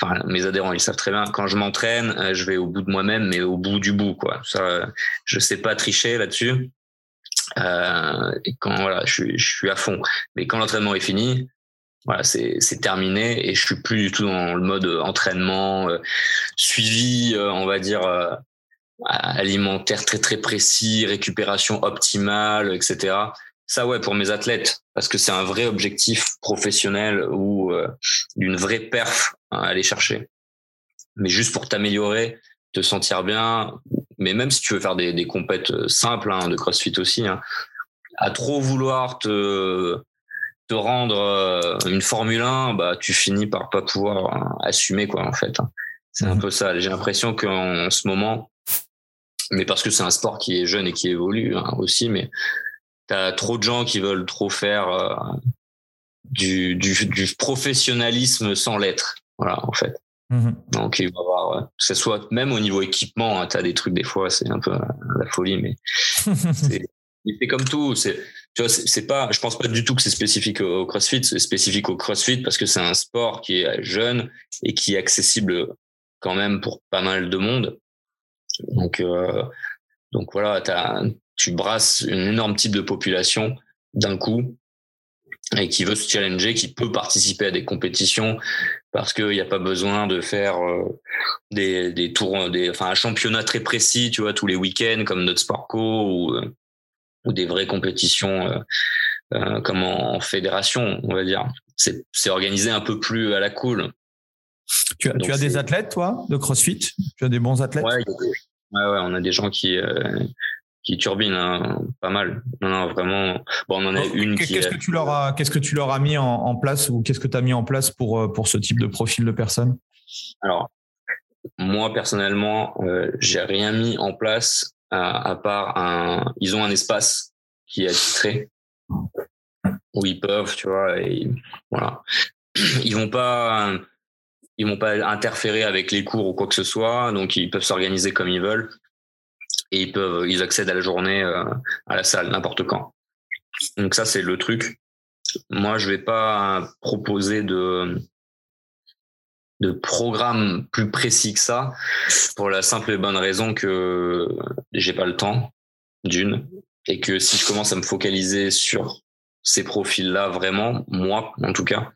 enfin mes adhérents ils savent très bien quand je m'entraîne je vais au bout de moi-même mais au bout du bout quoi ça je sais pas tricher là-dessus euh, et quand voilà, je suis, je suis à fond. Mais quand l'entraînement est fini, voilà, c'est terminé et je suis plus du tout dans le mode entraînement euh, suivi, euh, on va dire euh, alimentaire très très précis, récupération optimale, etc. Ça ouais pour mes athlètes parce que c'est un vrai objectif professionnel ou d'une vraie perf à aller chercher. Mais juste pour t'améliorer, te sentir bien, mais même si tu veux faire des, des compètes euh, simples hein, de CrossFit aussi, hein, à trop vouloir te, te rendre euh, une Formule 1, bah, tu finis par pas pouvoir hein, assumer, quoi, en fait. C'est un mhm. peu ça. J'ai l'impression qu'en ce moment, mais parce que c'est un sport qui est jeune et qui évolue aussi, mais tu as trop de gens qui veulent trop faire, euh, du, du, professionnalisme sans l'être. Voilà, en fait. Mmh Donc, il va avoir, que ce soit même au niveau équipement, hein, tu as des trucs, des fois, c'est un peu la folie, mais c'est comme tout. C'est, tu vois, c'est pas, je pense pas du tout que c'est spécifique au CrossFit, c'est spécifique au CrossFit parce que c'est un sport qui est jeune et qui est accessible quand même pour pas mal de monde. Donc, euh, donc voilà, tu brasses une énorme type de population d'un coup et qui veut se challenger, qui peut participer à des compétitions parce qu'il n'y a pas besoin de faire euh, des, tours, enfin un championnat très précis, tu vois, tous les week-ends comme notre Sportco ou, euh, des vraies compétitions comme en, fédération, on va dire. C'est organisé un peu plus à la cool. Tu as, tu as des athlètes, toi, de CrossFit? Tu as des bons athlètes? Ouais, ouais, on a des gens qui, qui turbine hein, pas mal. Non, non, vraiment. Bon, on en a oh, une qui. Qu'est-ce que tu leur as, qu'est-ce que tu leur as mis en, place ou qu'est-ce que tu as mis en place pour euh, pour ce type de profil de personne Alors, moi personnellement, euh, j'ai rien mis en place à, part un. Ils ont un espace qui est attitré où ils peuvent, tu vois, et voilà. Ils vont pas. Ils vont pas interférer avec les cours ou quoi que ce soit, donc ils peuvent s'organiser comme ils veulent et ils peuvent, ils accèdent à la journée euh, à la salle n'importe quand. Donc ça c'est le truc. Moi je vais pas proposer de de programme plus précis que ça pour la simple et bonne raison que j'ai pas le temps d'une et que si je commence à me focaliser sur ces profils-là vraiment, moi en tout cas,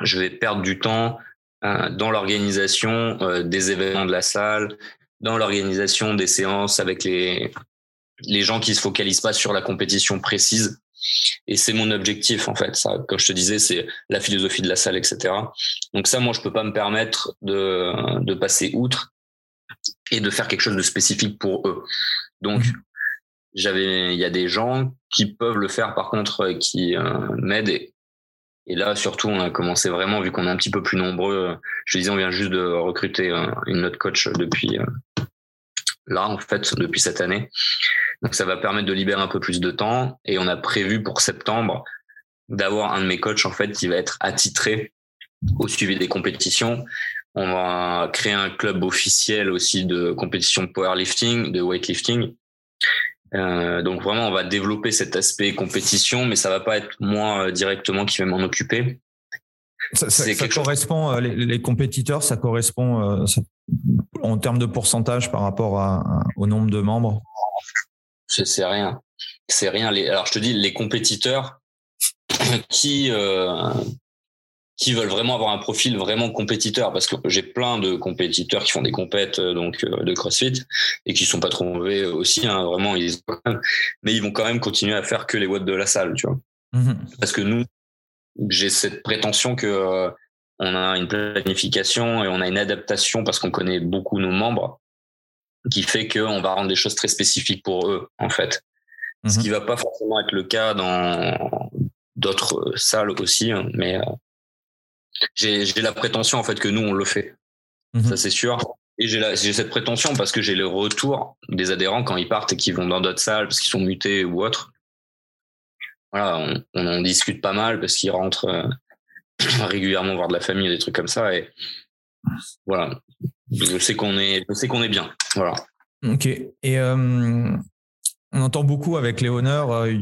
je vais perdre du temps dans l'organisation euh, des événements de la salle, dans l'organisation des séances avec les, les gens qui se focalisent pas sur la compétition précise. Et c'est mon objectif, en fait. Ça, comme je te disais, c'est la philosophie de la salle, etc. Donc ça, moi, je peux pas me permettre de, de passer outre et de faire quelque chose de spécifique pour eux. Donc, mmh. j'avais, il y a des gens qui peuvent le faire, par contre, qui euh, m'aident et là, surtout, on a commencé vraiment, vu qu'on est un petit peu plus nombreux. Je disais, on vient juste de recruter euh, une autre coach depuis euh, là, en fait, depuis cette année. Donc, ça va permettre de libérer un peu plus de temps. Et on a prévu pour septembre d'avoir un de mes coachs, en fait, qui va être attitré au suivi des compétitions. On va créer un club officiel aussi de compétition powerlifting, de weightlifting. Euh, donc vraiment, on va développer cet aspect compétition, mais ça va pas être moi euh, directement qui vais m'en occuper. Ça, correspond, euh, les, compétiteurs, ça correspond en termes de pourcentage par rapport à, au nombre de membres? C'est rien. C'est rien. alors je te dis, les compétiteurs qui qui veulent vraiment avoir un profil vraiment compétiteur parce que j'ai plein de compétiteurs qui font des compètes euh, donc euh, de CrossFit et qui sont pas trop mauvais aussi hein, vraiment ils mais ils vont quand même continuer à faire que les watts de la salle tu vois. Mmh parce que nous j'ai cette prétention que euh, on a une planification et on a une adaptation parce qu'on connaît beaucoup nos membres qui fait qu'on va rendre des choses très spécifiques pour eux en fait. Ce mmh qui va pas forcément être le cas dans d'autres salles aussi hein, mais j'ai la prétention en fait que nous on le fait. Mhm. Ça c'est sûr. Et j'ai cette prétention parce que j'ai le retour des adhérents quand ils partent et qu'ils vont dans d'autres salles parce qu'ils sont mutés ou autres. Voilà, on, en discute pas mal parce qu'ils rentrent euh, régulièrement voir de la famille, des trucs comme ça. Et voilà, je sais qu'on est, je sais qu'on est bien. Voilà. Ok. Et euh, on entend beaucoup avec les honneurs euh,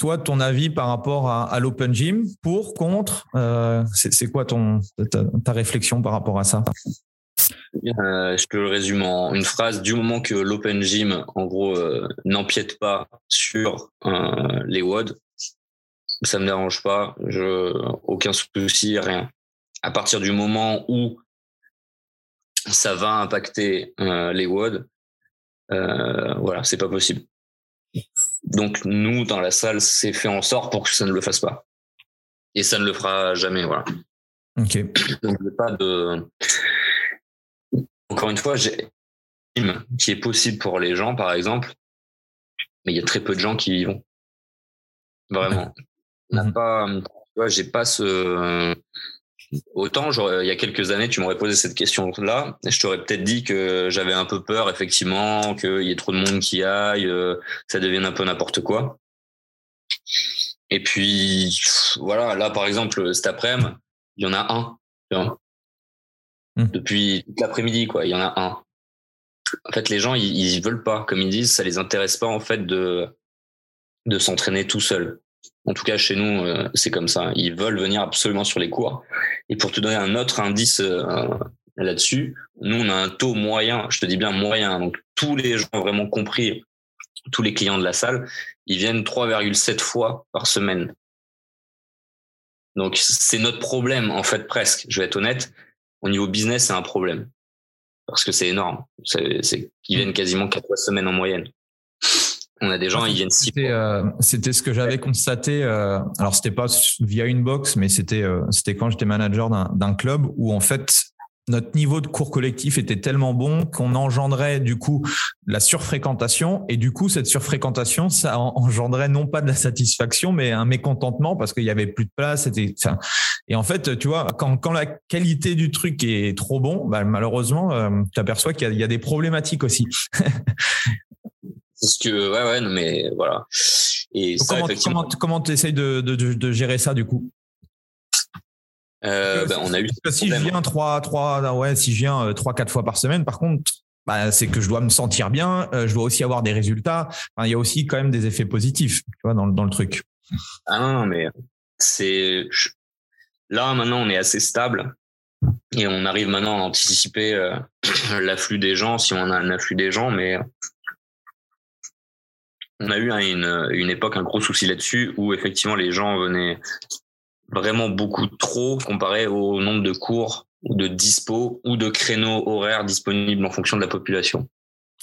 toi, ton avis par rapport à, l'Open Gym, pour, contre, euh, c'est quoi ton, ta, réflexion par rapport à ça? Euh, je te le résume en une phrase. Du moment que l'Open Gym, en gros, euh, n'empiète pas sur les WOD, ça me dérange pas. Aucun souci, rien. À partir du moment où ça va impacter les WOD, voilà, c'est pas possible. Donc nous, dans la salle, c'est fait en sorte pour que ça ne le fasse pas. Et ça ne le fera jamais, voilà. Ok. Donc pas de. Encore une fois, j'ai qui est possible pour les gens, par exemple, mais il y a très peu de gens qui y vont. Vraiment. On n'a mhm. pas. j'ai pas ce Autant, il y a quelques années, tu m'aurais posé cette question-là, je t'aurais peut-être dit que j'avais un peu peur, effectivement, qu'il y ait trop de monde qui aille, euh, ça devienne un peu n'importe quoi. Et puis, voilà, là, par exemple, cet après-midi, il y en a un. Hmm. Depuis l'après-midi, quoi, il y en a un. En fait, les gens, ils, ils veulent pas, comme ils disent, ça les intéresse pas, en fait, de, de s'entraîner tout seul. En tout cas, chez nous, euh, c'est comme ça. Ils veulent venir absolument sur les cours. Et pour te donner un autre indice euh, là-dessus, nous, on a un taux moyen, je te dis bien moyen. Donc, tous les gens vraiment compris, tous les clients de la salle, ils viennent 3,7 fois par semaine. Donc, c'est notre problème, en fait, presque. Je vais être honnête. Au niveau business, c'est un problème. Parce que c'est énorme. C'est, qu'ils viennent quasiment quatre fois semaine en moyenne. On a des gens, ils viennent six euh, C'était ce que j'avais constaté. Euh, alors, c'était pas via une box, mais c'était euh, c'était quand j'étais manager d'un club où en fait notre niveau de cours collectif était tellement bon qu'on engendrait du coup la surfréquentation et du coup cette surfréquentation ça engendrait non pas de la satisfaction mais un mécontentement parce qu'il y avait plus de place et en fait tu vois quand, quand la qualité du truc est trop bon bah, malheureusement tu aperçois qu'il y, a des problématiques aussi Parce que, ouais, ouais, non, mais voilà. Et comment, comment, comment tu essayes de, de, de, gérer ça du coup? Euh, ben, on a eu si je viens trois, trois, ouais, si je viens euh, trois, quatre fois par semaine, par contre, bah, c'est que je dois me sentir bien. Euh, je dois aussi avoir des résultats. Enfin, il y a aussi quand même des effets positifs, tu vois, dans, dans le truc. Ah non, mais c'est là maintenant, on est assez stable et on arrive maintenant à anticiper euh, l'afflux des gens si on a un afflux des gens, mais on a eu une, une époque un gros souci là-dessus où effectivement les gens venaient vraiment beaucoup trop comparé au nombre de cours ou de dispo ou de créneaux horaires disponibles en fonction de la population.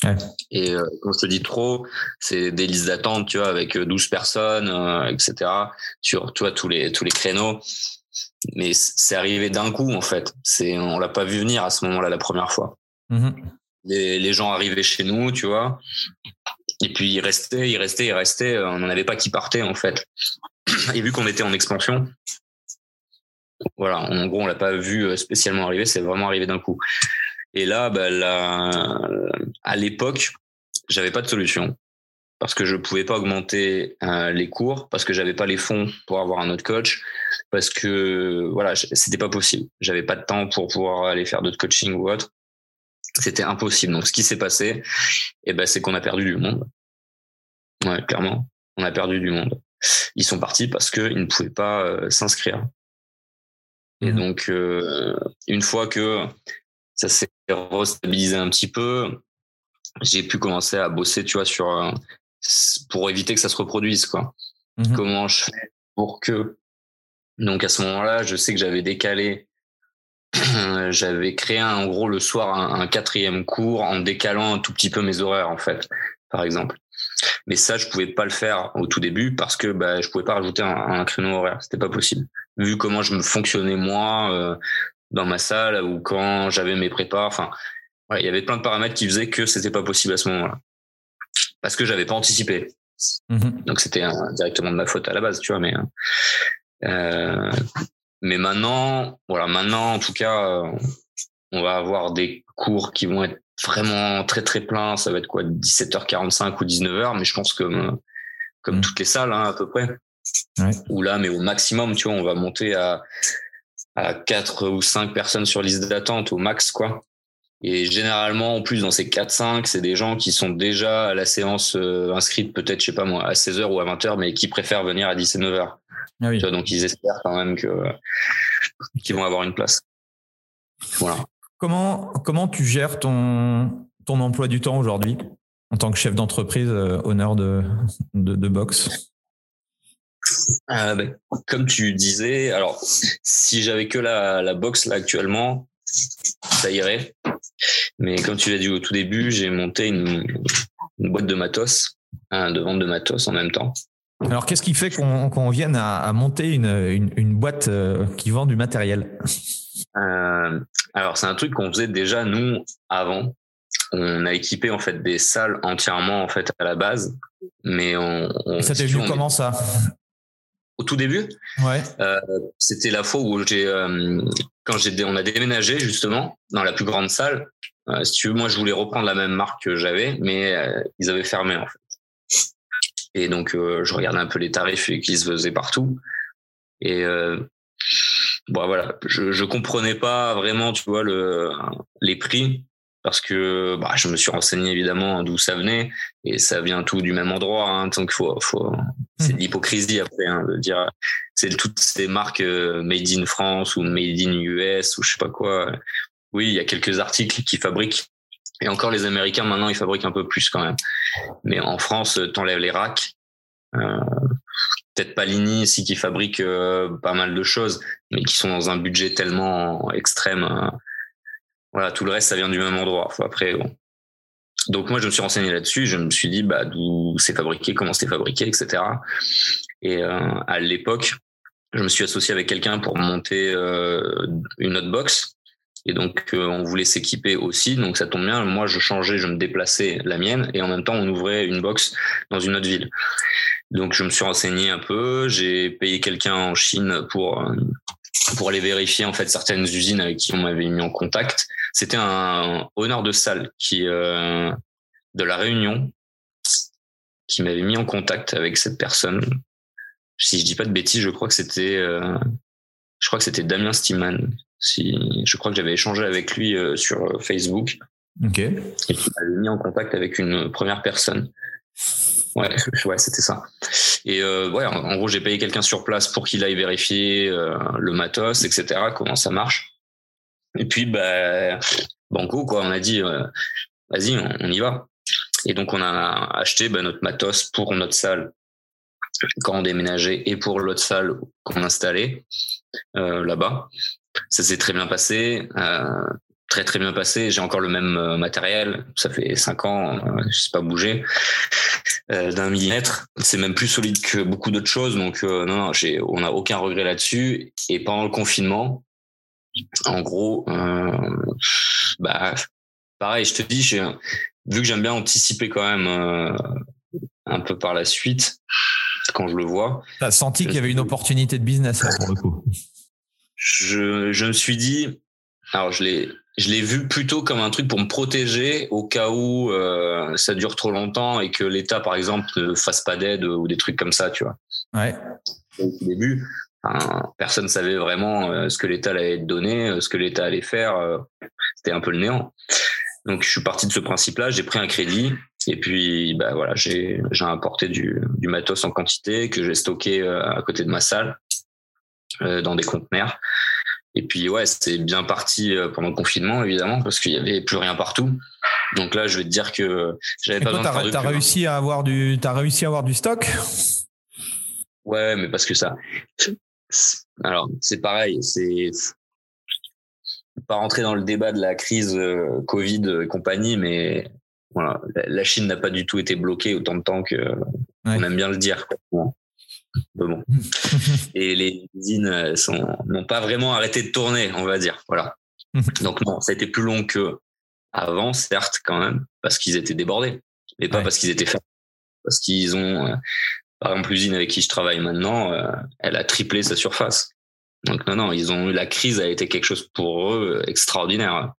Ouais. Et euh, quand je te dis trop, c'est des listes d'attente, tu vois, avec 12 euh, personnes, euh, etc. sur, tu vois, tous les tous les créneaux. Mais c'est arrivé d'un coup en fait. C'est on l'a pas vu venir à ce moment-là la première fois. Mm-hmm. Les, les gens arrivaient chez nous, tu vois, et puis il restait, il restait, il restait. On n'en avait pas qui partait en fait. Et vu qu'on était en expansion, voilà, en gros, on l'a pas vu euh, spécialement arriver, c'est vraiment arrivé d'un coup. Et là, bah, là à l'époque, j'avais pas de solution parce que je pouvais pas augmenter euh, les cours, parce que j'avais pas les fonds pour avoir un autre coach, parce que voilà, c'était pas possible. J'avais pas de temps pour pouvoir aller faire d'autres coaching ou autre. C'était impossible. Donc, ce qui s'est passé, eh ben, c'est qu'on a perdu du monde. Ouais, clairement, on a perdu du monde. Ils sont partis parce qu'ils ne pouvaient pas euh, s'inscrire. Et mmh donc, euh, une fois que ça s'est restabilisé un petit peu, j'ai pu commencer à bosser, tu vois, sur euh, pour éviter que ça se reproduise, quoi. Mmh Comment je fais pour que donc à ce moment-là, je sais que j'avais décalé j'avais créé en gros le soir un, quatrième cours en décalant un tout petit peu mes horaires en fait, par exemple. Mais ça, je pouvais pas le faire au tout début parce que bah, je pouvais pas rajouter un, créneau horaire, c'était pas possible. Vu comment je me fonctionnais moi euh, dans ma salle ou quand j'avais mes prépas, enfin, il y avait plein de paramètres qui faisaient que c'était pas possible à ce moment-là parce que j'avais pas anticipé. Mmh Donc c'était directement de ma faute à la base, tu vois, mais euh, mais maintenant, voilà, maintenant, en tout cas, euh, on va avoir des cours qui vont être vraiment très très pleins. Ça va être quoi, 17h45 ou 19h, mais je pense que comme mm. toutes les salles, hein, à peu près. Ouais. Ou là, mais au maximum, tu vois, on va monter à à quatre ou cinq personnes sur liste d'attente au max, quoi. Et généralement, en plus, dans ces 4-5, c'est des gens qui sont déjà à la séance euh, inscrite peut-être, je sais pas moi, à 16h ou à 20h, mais qui préfèrent venir à 19h. Ah oui. donc ils espèrent quand même que qu'ils vont avoir une place. Voilà. Comment comment tu gères ton ton emploi du temps aujourd'hui en tant que chef d'entreprise euh, honneur de, de, de boxe euh, ben, Comme tu disais, alors si j'avais que la, la boxe là actuellement, ça irait. Mais comme tu l'as dit au tout début, j'ai monté une, une boîte de matos, hein, de vente de matos en même temps. Alors, qu'est-ce qui fait qu'on vienne à, monter une, boîte euh, qui vend du matériel? Euh, Alors, c'est un truc qu'on faisait déjà nous avant. On a équipé en fait des salles entièrement en fait à la base, mais on. ça t'est venu comment ça? Au tout début, ouais. Euh, c'était la fois où j'ai quand j'ai on a déménagé justement dans la plus grande salle. si tu veux, moi je voulais reprendre la même marque que j'avais, mais ils avaient fermé en fait. Et donc, je regardais un peu les tarifs qui se faisaient partout. Et bon, voilà, je, je comprenais pas vraiment, tu vois, le, les prix parce que bah, je me suis renseigné évidemment d'où ça venait et ça vient tout du même endroit. Hein, donc faut, faut, c'est de mmh. l'hypocrisie après hein, de dire c'est toutes ces marques euh, made in France ou made in US ou je sais pas quoi. Oui, il y a quelques articles qui fabriquent et encore les Américains maintenant ils fabriquent un peu plus quand même. Mais en France, t'enlèves les racks. Euh, peut-être pas Lini ici qui fabrique euh, pas mal de choses, mais qui sont dans un budget tellement extrême. Voilà, tout le reste, ça vient du même endroit. Après, Donc moi, je me suis renseigné là-dessus. Je me suis dit bah, d'où c'est fabriqué, comment c'est fabriqué, etc. Et euh, à l'époque, je me suis associé avec quelqu'un pour monter euh, une autre box. Et donc, euh, on voulait s'équiper aussi. Donc, ça tombe bien. Moi, je changeais, je me déplaçais la mienne. Et en même temps, on ouvrait une box dans une autre ville. Donc, je me suis renseigné un peu. J'ai payé quelqu'un en Chine pour pour aller vérifier en fait certaines usines avec qui on m'avait mis en contact. C'était un honneur de salle qui euh, de la Réunion qui m'avait mis en contact avec cette personne. Si je dis pas de bêtises, je crois que c'était euh, je crois que c'était Damien Stiman. Si je crois que j'avais échangé avec lui euh, sur Facebook. Ok. Et qui m'avait mis en contact avec une première personne. Ouais, ouais, c'était ça. Et euh, ouais, en, gros, j'ai payé quelqu'un sur place pour qu'il aille vérifier euh, le matos, etc. Comment ça marche. Et puis, bah, banco, quoi. On a dit, euh, vas-y, on, y va. Et donc, on a acheté bah, notre matos pour notre salle quand on déménageait et pour l'autre salle qu'on installait là-bas. Ça s'est très bien passé. Euh, très très bien passé. J'ai encore le même euh, matériel. Ça fait cinq ans, euh, je sais pas bouger euh, d'un millimètre. C'est même plus solide que beaucoup d'autres choses. Donc non, non j'ai, on n'a aucun regret là-dessus. Et pendant le confinement, en gros, bah pareil. Je te dis, j'ai, vu que j'aime bien anticiper quand même un peu par la suite quand je le vois. T'as senti qu'il y avait une opportunité de business là, pour le coup? Je, je me suis dit, alors je l'ai je l'ai vu plutôt comme un truc pour me protéger au cas où euh, ça dure trop longtemps et que l'État, par exemple, ne fasse pas d'aide ou des trucs comme ça, tu vois. Ouais. Au début, personne ne savait vraiment euh, ce que l'État allait donner, euh, ce que l'État allait faire. C'était un peu le néant. Donc, je suis parti de ce principe-là. J'ai pris un crédit et puis, bah voilà, j'ai j'ai importé du, du matos en quantité que j'ai stocké à côté de ma salle dans des conteneurs. Et puis ouais, c'est bien parti euh, pendant le confinement évidemment parce qu'il y avait plus rien partout. Donc là, je vais te dire que j'avais pas besoin de faire as réussi à avoir du, t'as réussi à avoir du stock? Ouais, mais parce que ça. Alors c'est pareil, c'est pas rentrer dans le débat de la crise euh, Covid et compagnie, mais voilà, la Chine n'a pas du tout été bloquée autant de temps que on aime bien le dire. Quoi bon. Et les usines euh, n'ont pas vraiment arrêté de tourner, on va dire. Voilà. Donc non, ça a été plus long que avant, certes, quand même, parce qu'ils étaient débordés, mais pas parce qu'ils étaient fermés. Parce qu'ils ont, euh, par exemple, l'usine avec qui je travaille maintenant, euh, elle a triplé sa surface. Donc non, non, ils ont eu la crise a été quelque chose pour eux extraordinaire.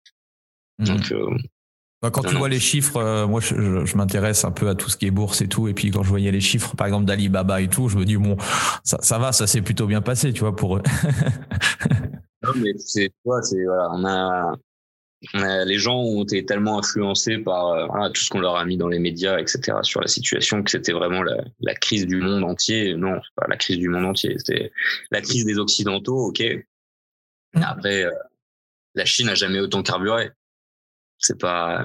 Mhm. Donc bah, quand tu vois les chiffres, euh, moi je, je, m'intéresse un peu à tout ce qui est bourse et tout, et puis quand je voyais les chiffres, par exemple d'Alibaba et tout, je me dis bon, ça, ça va, ça s'est plutôt bien passé, tu vois, pour eux. non mais c'est toi, c'est voilà, on a, on a, les gens ont été tellement influencés par euh, voilà, tout ce qu'on leur a mis dans les médias, etc. sur la situation que c'était vraiment la, la, crise du monde entier. Non, c'est pas la crise du monde entier, c'était la crise des occidentaux, ok. Mm. Après, euh, la Chine n'a jamais autant carburé. C'est pas,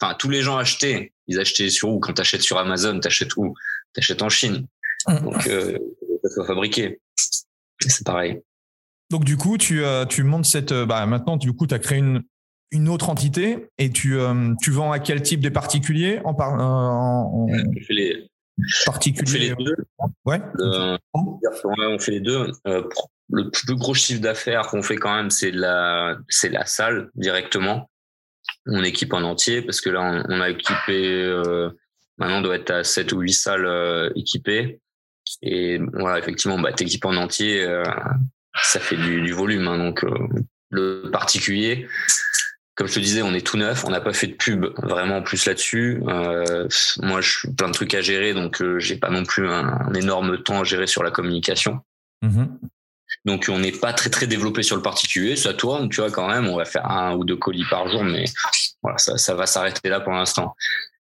enfin, tous les gens achetaient. Ils achetaient sur où? Quand t'achètes sur Amazon, t'achètes où? T'achètes en Chine. Mm. Donc, euh, ça soit fabriqué. C'est pareil. Donc, du coup, tu, euh, tu montes cette, euh, bah, maintenant, du coup, tu as créé une, une autre entité et tu, euh, tu vends à quel type des particuliers? En, par, en, en... On fait les, particuliers. On fait les deux. Ouais. on fait les deux. le plus gros chiffre d'affaires qu'on fait quand même, c'est la, c'est la salle directement on équipe en entier parce que là, on, a équipé, euh, maintenant on doit être à 7 ou 8 salles euh, équipées. Et voilà, effectivement, bah, t'équipes en entier, euh, ça fait du, volume. Hein, donc, le particulier, comme je te disais, on est tout neuf, on n'a pas fait de pub vraiment plus là-dessus. Moi, je suis plein de trucs à gérer, donc euh, j'ai pas non plus un, énorme temps à gérer sur la communication. Mm-hmm. Donc on n'est pas très très développé sur le particulier, ça tourne, tu vois quand même. On va faire un ou deux colis par jour, mais voilà, ça, va s'arrêter là pour l'instant.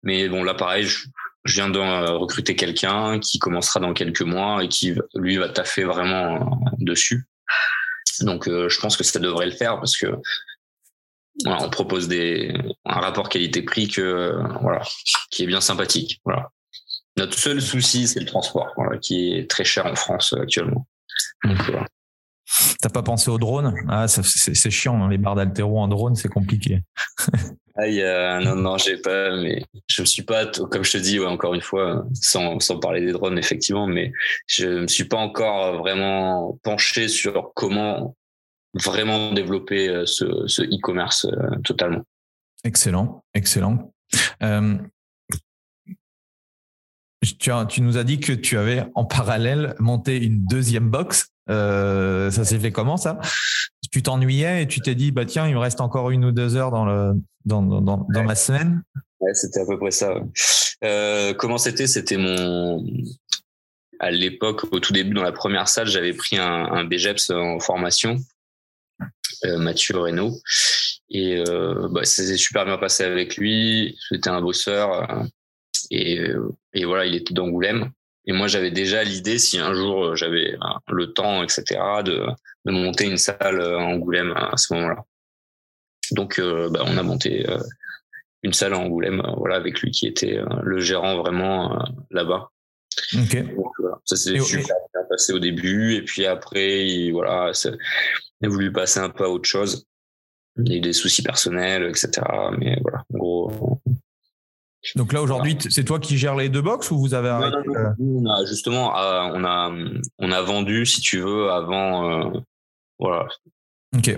Mais bon, là pareil, je, viens de recruter quelqu'un qui commencera dans quelques mois et qui lui va taffer vraiment dessus. Donc je pense que ça devrait le faire parce que on propose des, un rapport qualité-prix que, voilà, qui est bien sympathique. Voilà. Notre seul souci, c'est le transport, qui est très cher en France actuellement. T'as pas pensé au drone? Ah, c'est chiant, hein, les barres d'altéro en drone, c'est compliqué. ah, non, non, j'ai pas, mais je me suis pas, comme je te dis, ouais, encore une fois, sans, sans parler des drones, effectivement, mais je me suis pas encore vraiment penché sur comment vraiment développer euh, ce, e-commerce euh, totalement. Excellent, excellent. Euh, tu, tu, nous as dit que tu avais en parallèle monté une deuxième box. ça s'est fait comment ça? Tu t'ennuyais et tu t'es dit bah tiens il me reste encore une ou deux heures dans le dans dans, dans, ma semaine. Ouais, c'était à peu près ça. comment c'était? C'était mon à l'époque, au tout début, dans la première salle, j'avais pris un, un BGEPS en formation euh, Mathieu Reynaud. Et euh, bah, ça s'est super bien passé avec lui. C'était un bosseur. Euh, et, et voilà, il était d'Angoulême. Et moi, j'avais déjà l'idée, si un jour j'avais le temps, etc., de, de monter une salle à Angoulême à ce moment-là. Donc, bah, on a monté une salle à Angoulême, voilà, avec lui qui était le gérant vraiment là-bas. Ok. ça s'est super bien passé au début, et puis après, il, voilà, a voulu passer un peu à autre chose. Il y a eu des soucis personnels, etc. Mais voilà, en gros. Donc là aujourd'hui, c'est toi qui gères les deux box ou vous avez arrêté on a justement, euh, on a on a vendu, si tu veux, avant. Euh, voilà. Ok.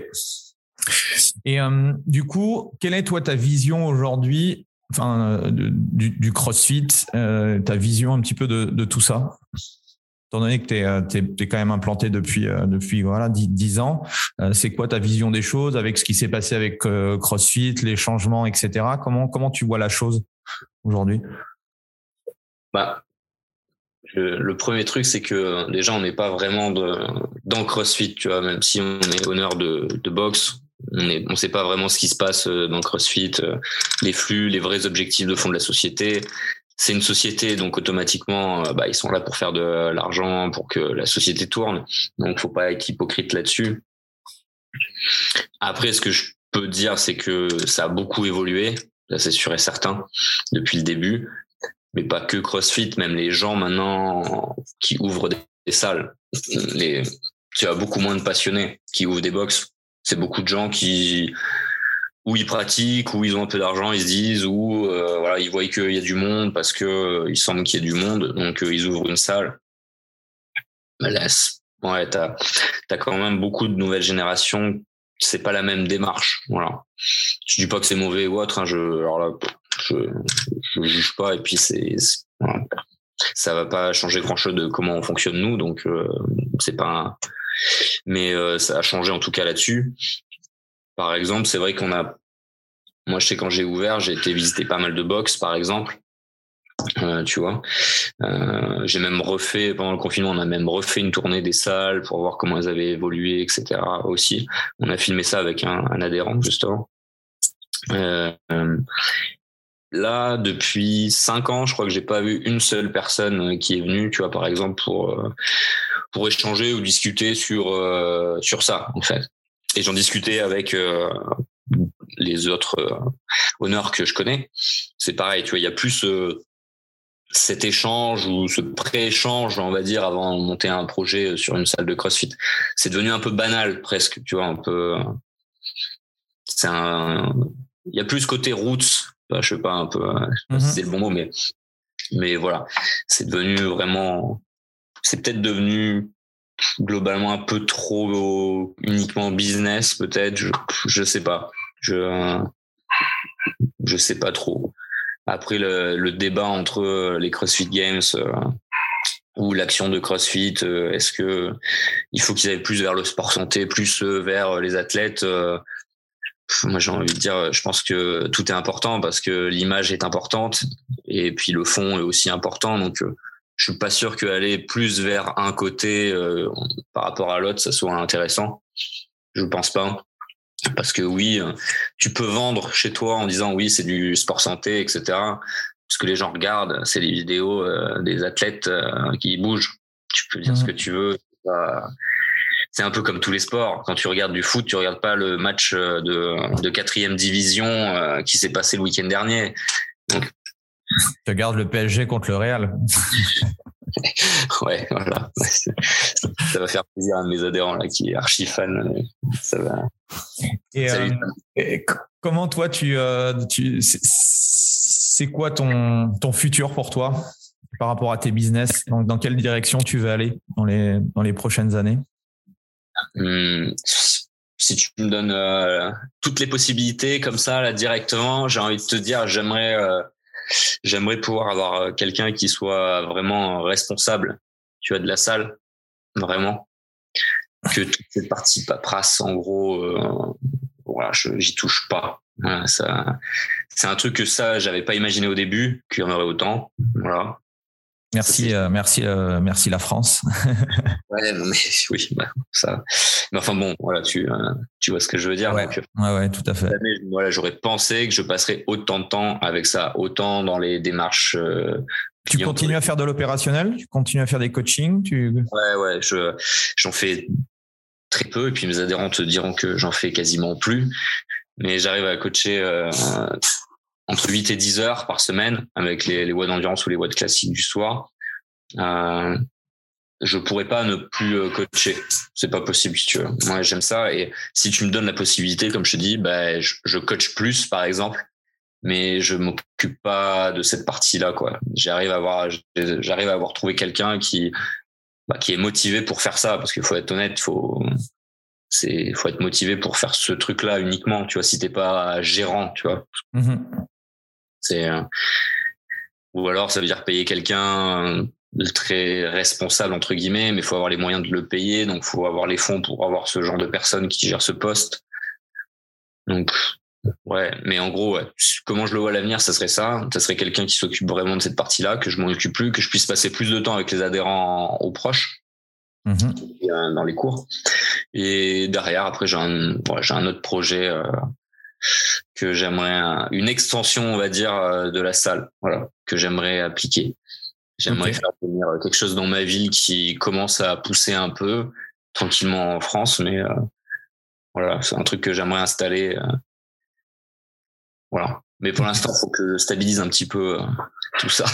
Et euh, du coup, quelle est toi ta vision aujourd'hui, enfin du, CrossFit, ta vision un petit peu de, de tout ça? Étant donné que tu es, es, quand même implanté depuis, euh, depuis voilà, 10, ans, euh, c'est quoi ta vision des choses avec ce qui s'est passé avec euh, CrossFit, les changements, etc. Comment, comment tu vois la chose? Aujourd'hui? Bah, le premier truc, c'est que déjà, on n'est pas vraiment dans CrossFit, tu vois, même si on est honneur de, boxe, on ne sait pas vraiment ce qui se passe dans CrossFit, les flux, les vrais objectifs de fond de la société c'est une société, donc automatiquement, euh, bah, ils sont là pour faire de l'argent, pour que la société tourne. Donc, faut pas être hypocrite là-dessus. Après, ce que je peux dire, c'est que ça a beaucoup évolué, ça c'est sûr et certain, depuis le début. Mais pas que CrossFit, même les gens maintenant qui ouvrent des, salles, les, tu as beaucoup moins de passionnés qui ouvrent des box. C'est beaucoup de gens qui où ils pratiquent, où ils ont un peu d'argent, ils se disent, ou euh, voilà, ils voient qu'il y a du monde parce que euh, il semble qu'il y ait du monde, donc euh, ils ouvrent une salle. Laisse. Ouais, t'as as quand même beaucoup de nouvelles générations. C'est pas la même démarche. Voilà. Je dis pas que c'est mauvais ou autre. Hein, je, alors là, je, je juge pas. Et puis c'est, ça va pas changer grand chose de comment on fonctionne nous. Donc c'est pas. Mais ça a changé en tout cas là-dessus. Par exemple, c'est vrai qu'on a, moi je sais quand j'ai ouvert, j'ai été visiter pas mal de box, par exemple. Euh, tu vois, euh, j'ai même refait pendant le confinement, on a même refait une tournée des salles pour voir comment elles avaient évolué, etc. Aussi, on a filmé ça avec un, un adhérent justement. Euh, là, depuis cinq ans, je crois que j'ai pas vu une seule personne qui est venue, tu vois, par exemple pour pour échanger ou discuter sur sur ça en fait et j'en discutais avec euh, les autres euh, honneurs que je connais. C'est pareil, tu vois, il y a plus euh, cet échange ou ce pré-échange, on va dire, avant de monter un projet sur une salle de CrossFit. C'est devenu un peu banal presque, tu vois, un peu. C'est un. Il y a plus côté roots, je sais pas un peu, mm-hmm. c'est le bon mot, mais mais voilà, c'est devenu vraiment. C'est peut-être devenu globalement un peu trop uniquement business peut-être je je sais pas je je sais pas trop après le, le débat entre les CrossFit Games euh, ou l'action de CrossFit euh, est-ce que il faut qu'ils aillent plus vers le sport santé plus vers les athlètes moi j'ai envie de dire, je pense que tout est important parce que l'image est importante et puis le fond est aussi important. Donc je suis pas sûr qu'aller plus vers un côté par rapport à l'autre, ça soit intéressant. Je pense pas. Parce que oui, tu peux vendre chez toi en disant oui, c'est du sport santé, etc. Ce que les gens regardent, c'est les vidéos des athlètes qui bougent. Tu peux dire ce mmh. que tu veux c'est un peu comme tous les sports. Quand tu regardes du foot, tu regardes pas le match euh, de, de quatrième division euh, qui s'est passé le week-end dernier. Donc, tu regardes le PSG contre le Real. ouais, voilà. Ça va faire plaisir à mes adhérents là qui est archi fan. Ça va. Et, euh, comment toi tu, tu c'est quoi ton ton futur pour toi par rapport à tes business? Donc, dans quelle direction tu veux aller dans les dans les prochaines années? Hum, si tu me donnes euh, toutes les possibilités comme ça là directement, j'ai envie de te dire j'aimerais euh, j'aimerais pouvoir avoir euh, quelqu'un qui soit vraiment responsable, tu vois de la salle, vraiment que toute cette partie paperasse en gros voilà, j'y touche pas. ça c'est un truc que ça j'avais pas imaginé au début qu'il y en aurait autant. Voilà. Merci, euh, merci, euh, merci la France. ouais, mais oui, bah, ça. Mais enfin bon, voilà, tu, euh, tu vois ce que je veux dire. Ouais, ouais, tout à fait. voilà, j'aurais pensé que je passerais autant de temps avec ça, autant dans les démarches. tu continues à faire de l'opérationnel? Tu continues à faire des coachings? Tu... Ouais, ouais, je, j'en fais très peu, et puis mes adhérents te diront que j'en fais quasiment plus. Mais j'arrive à coacher entre 8 et 10 heures par semaine avec les, les watts d'endurance ou les watts classiques du soir. Euh, je pourrais pas ne plus euh, coacher. C'est pas possible si tu veux. Moi, j'aime ça. Et si tu me donnes la possibilité, comme je te dis, bah, je, je coach plus, par exemple, mais je m'occupe pas de cette partie-là, quoi. J'arrive à avoir, j'arrive à avoir trouvé quelqu'un qui, bah, qui est motivé pour faire ça, parce qu'il faut être honnête, faut, c'est, faut être motivé pour faire ce truc-là uniquement, tu vois, si t'es pas gérant, tu vois. Mm-hmm. C'est euh, ou alors ça veut dire payer quelqu'un de très responsable entre guillemets, mais il faut avoir les moyens de le payer, donc faut avoir les fonds pour avoir ce genre de personne qui gère ce poste. Donc ouais, mais en gros, comment je le vois à l'avenir, ça serait ça, ça serait quelqu'un qui s'occupe vraiment de cette partie-là, que je m'en occupe plus, que je puisse passer plus de temps avec les adhérents aux proches. Mm-hmm. dans les cours et derrière après j'ai un j'ai un autre projet euh, que j'aimerais une extension, on va dire, euh, de la salle, voilà, que j'aimerais appliquer. J'aimerais faire venir euh, quelque chose dans ma ville qui commence à pousser un peu tranquillement en France, mais euh, voilà, c'est un truc que j'aimerais installer. voilà. Mais pour l'instant, il faut que je stabilise un petit peu tout ça.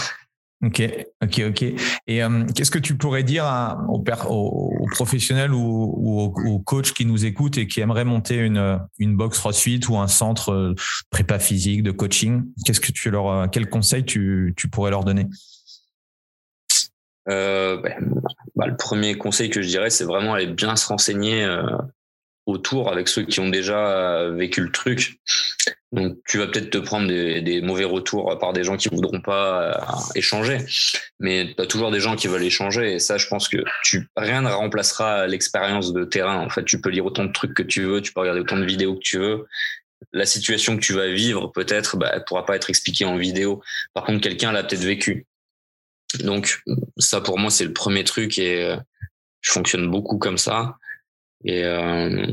Ok, ok, ok. Et euh, qu'est-ce que tu pourrais dire aux, professionnels ou, aux, coachs qui nous écoutent et qui aimeraient monter une, une box CrossFit ou un centre euh, prépa physique de coaching? Qu'est-ce que tu leur, euh, quel conseil tu, pourrais leur donner? Ben, bah, le premier conseil que je dirais, c'est vraiment aller bien se renseigner autour avec ceux qui ont déjà vécu le truc. Donc, tu vas peut-être te prendre des, des, mauvais retours par des gens qui voudront pas euh, échanger, mais tu as toujours des gens qui veulent échanger. Et ça, je pense que tu, rien ne remplacera l'expérience de terrain. En fait, tu peux lire autant de trucs que tu veux, tu peux regarder autant de vidéos que tu veux. La situation que tu vas vivre, peut-être, bah, elle pourra pas être expliquée en vidéo. Par contre, quelqu'un l'a peut-être vécu. Donc, ça, pour moi, c'est le premier truc et euh, je fonctionne beaucoup comme ça. Et, euh,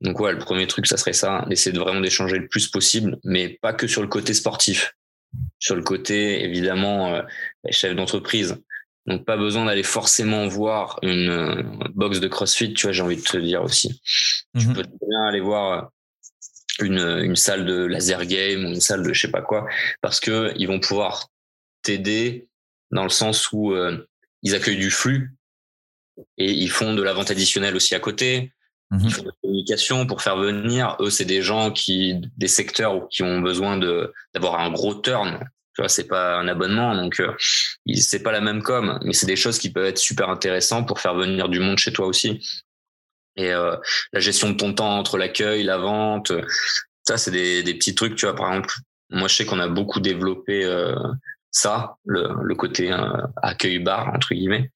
donc ouais, le premier truc, ça serait ça, d'essayer de vraiment d'échanger le plus possible, mais pas que sur le côté sportif, sur le côté évidemment euh, chef d'entreprise. Donc pas besoin d'aller forcément voir une euh, box de CrossFit, tu vois, j'ai envie de te dire aussi. Tu mhm. peux bien aller voir une, une salle de laser game ou une salle de je sais pas quoi, parce que ils vont pouvoir t'aider dans le sens où euh, ils accueillent du flux et ils font de la vente additionnelle aussi à côté. Ils mhm. font de la communication pour faire venir. Eux, c'est des gens qui, des secteurs qui ont besoin de d'avoir un gros turn. Tu vois, c'est pas un abonnement, donc euh, c'est pas la même com, mais c'est des choses qui peuvent être super intéressantes pour faire venir du monde chez toi aussi. Et euh, la gestion de ton temps entre l'accueil, la vente, ça, c'est des, des petits trucs. Tu vois, par exemple, moi, je sais qu'on a beaucoup développé euh, ça, le, le côté euh, accueil bar entre guillemets.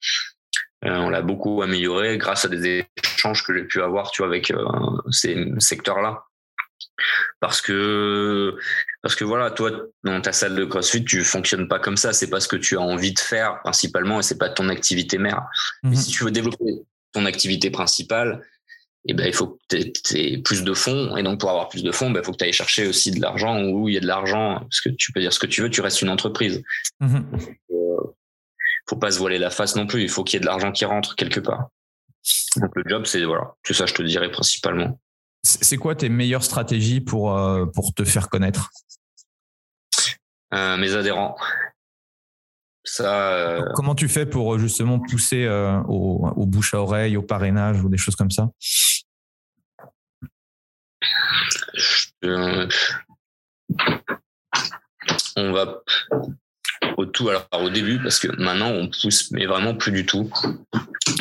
Euh, on l'a beaucoup amélioré grâce à des échanges que j'ai pu avoir, tu vois, avec euh, ces secteurs-là. parce que parce que voilà, toi dans ta salle de CrossFit, tu fonctionnes pas comme ça. C'est pas ce que tu as envie de faire principalement, et c'est pas ton activité mère. Mhm. si tu veux développer ton activité principale, eh ben il faut que tu aies plus de fonds et donc pour avoir plus de fonds, ben, il faut que tu ailles chercher aussi de l'argent où il y a de l'argent parce que tu peux dire ce que tu veux, tu restes une entreprise. Mhm. Faut pas se voiler la face non plus, il faut qu'il y ait de l'argent qui rentre quelque part. Donc le job c'est voilà, tout ça je te dirais principalement. C'est quoi tes meilleures stratégies pour, euh, pour te faire connaître? Euh, Mes adhérents. Ça, euh, Comment tu fais pour justement pousser au, au, bouche à oreille, au parrainage ou des choses comme ça? On va au tout alors au début parce que maintenant on pousse mais vraiment plus du tout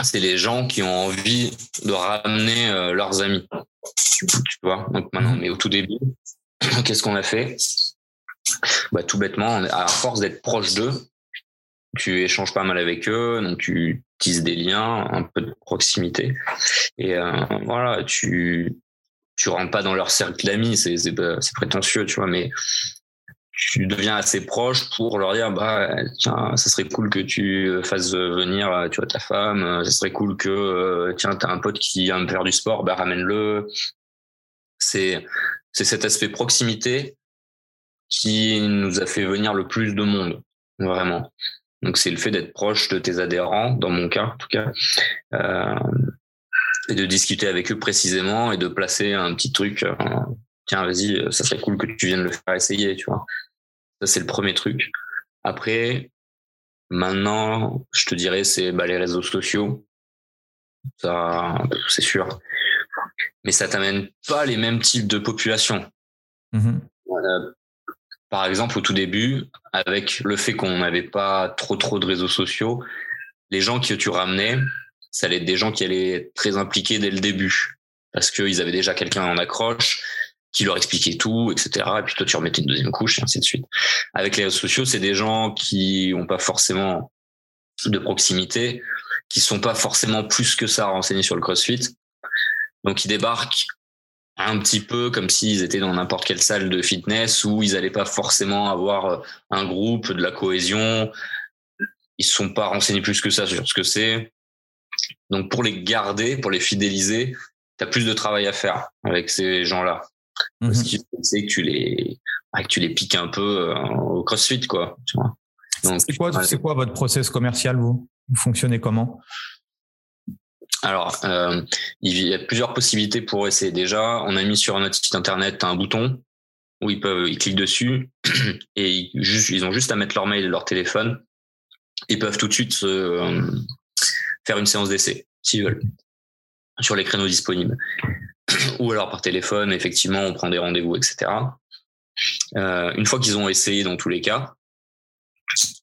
c'est les gens qui ont envie de ramener leurs amis tu vois. Donc maintenant, mais au tout début, qu'est-ce qu'on a fait? Bah, Tout bêtement, à force d'être proche d'eux, tu échanges pas mal avec eux, donc tu tisses des liens, un peu de proximité. Et euh, voilà, tu tu rentres pas dans leur cercle d'amis, c'est c'est prétentieux, tu vois, mais tu deviens assez proche pour leur dire bah tiens ça serait cool que tu fasses venir tu vois ta femme. Ça serait cool que euh, tiens t'as un pote qui aime faire du sport bah ramène-le. C'est c'est cet aspect proximité qui nous a fait venir le plus de monde vraiment. Donc c'est le fait d'être proche de tes adhérents dans mon cas en tout cas euh, et de discuter avec eux précisément et de placer un petit truc euh, tiens, vas-y, euh, ça serait cool que tu viennes le faire essayer, tu vois. Ça, c'est le premier truc. Après, maintenant, je te dirais, c'est bah, les réseaux sociaux. Ça, c'est sûr. Mais ça t'amène pas les mêmes types de population. Mmh par exemple, au tout début, avec le fait qu'on n'avait pas trop trop de réseaux sociaux, les gens que tu ramenais, ça allait être des gens qui allaient être très impliqués dès le début parce qu'ils avaient déjà quelqu'un en accroche qui leur expliquait tout, etc. Et puis toi, tu remettais une deuxième couche et ainsi de suite. Avec les réseaux sociaux, c'est des gens qui n'ont pas forcément de proximité, qui sont pas forcément plus que ça renseignés sur le CrossFit. Donc, ils débarquent un petit peu comme s'ils étaient dans n'importe quelle salle de fitness où ils n'allaient pas forcément avoir un groupe, de la cohésion. Ils sont pas renseignés plus que ça sur ce que c'est. Donc, pour les garder, pour les fidéliser, tu as plus de travail à faire avec ces gens-là. Mhm. faut que tu les, que tu les piques un peu euh, au CrossFit, quoi. C'est quoi, c'est quoi votre process commercial, vous? Vous fonctionnez comment? Alors, euh, il y a plusieurs possibilités pour essayer. Déjà, on a mis sur notre site internet un bouton où ils peuvent, ils cliquent dessus et ils, ils ont juste à mettre leur mail et leur téléphone. Ils peuvent tout de suite se, euh, faire une séance d'essai s'ils veulent sur les créneaux disponibles. Ou alors par téléphone, effectivement, on prend des rendez-vous, etc. Euh, une fois qu'ils ont essayé dans tous les cas,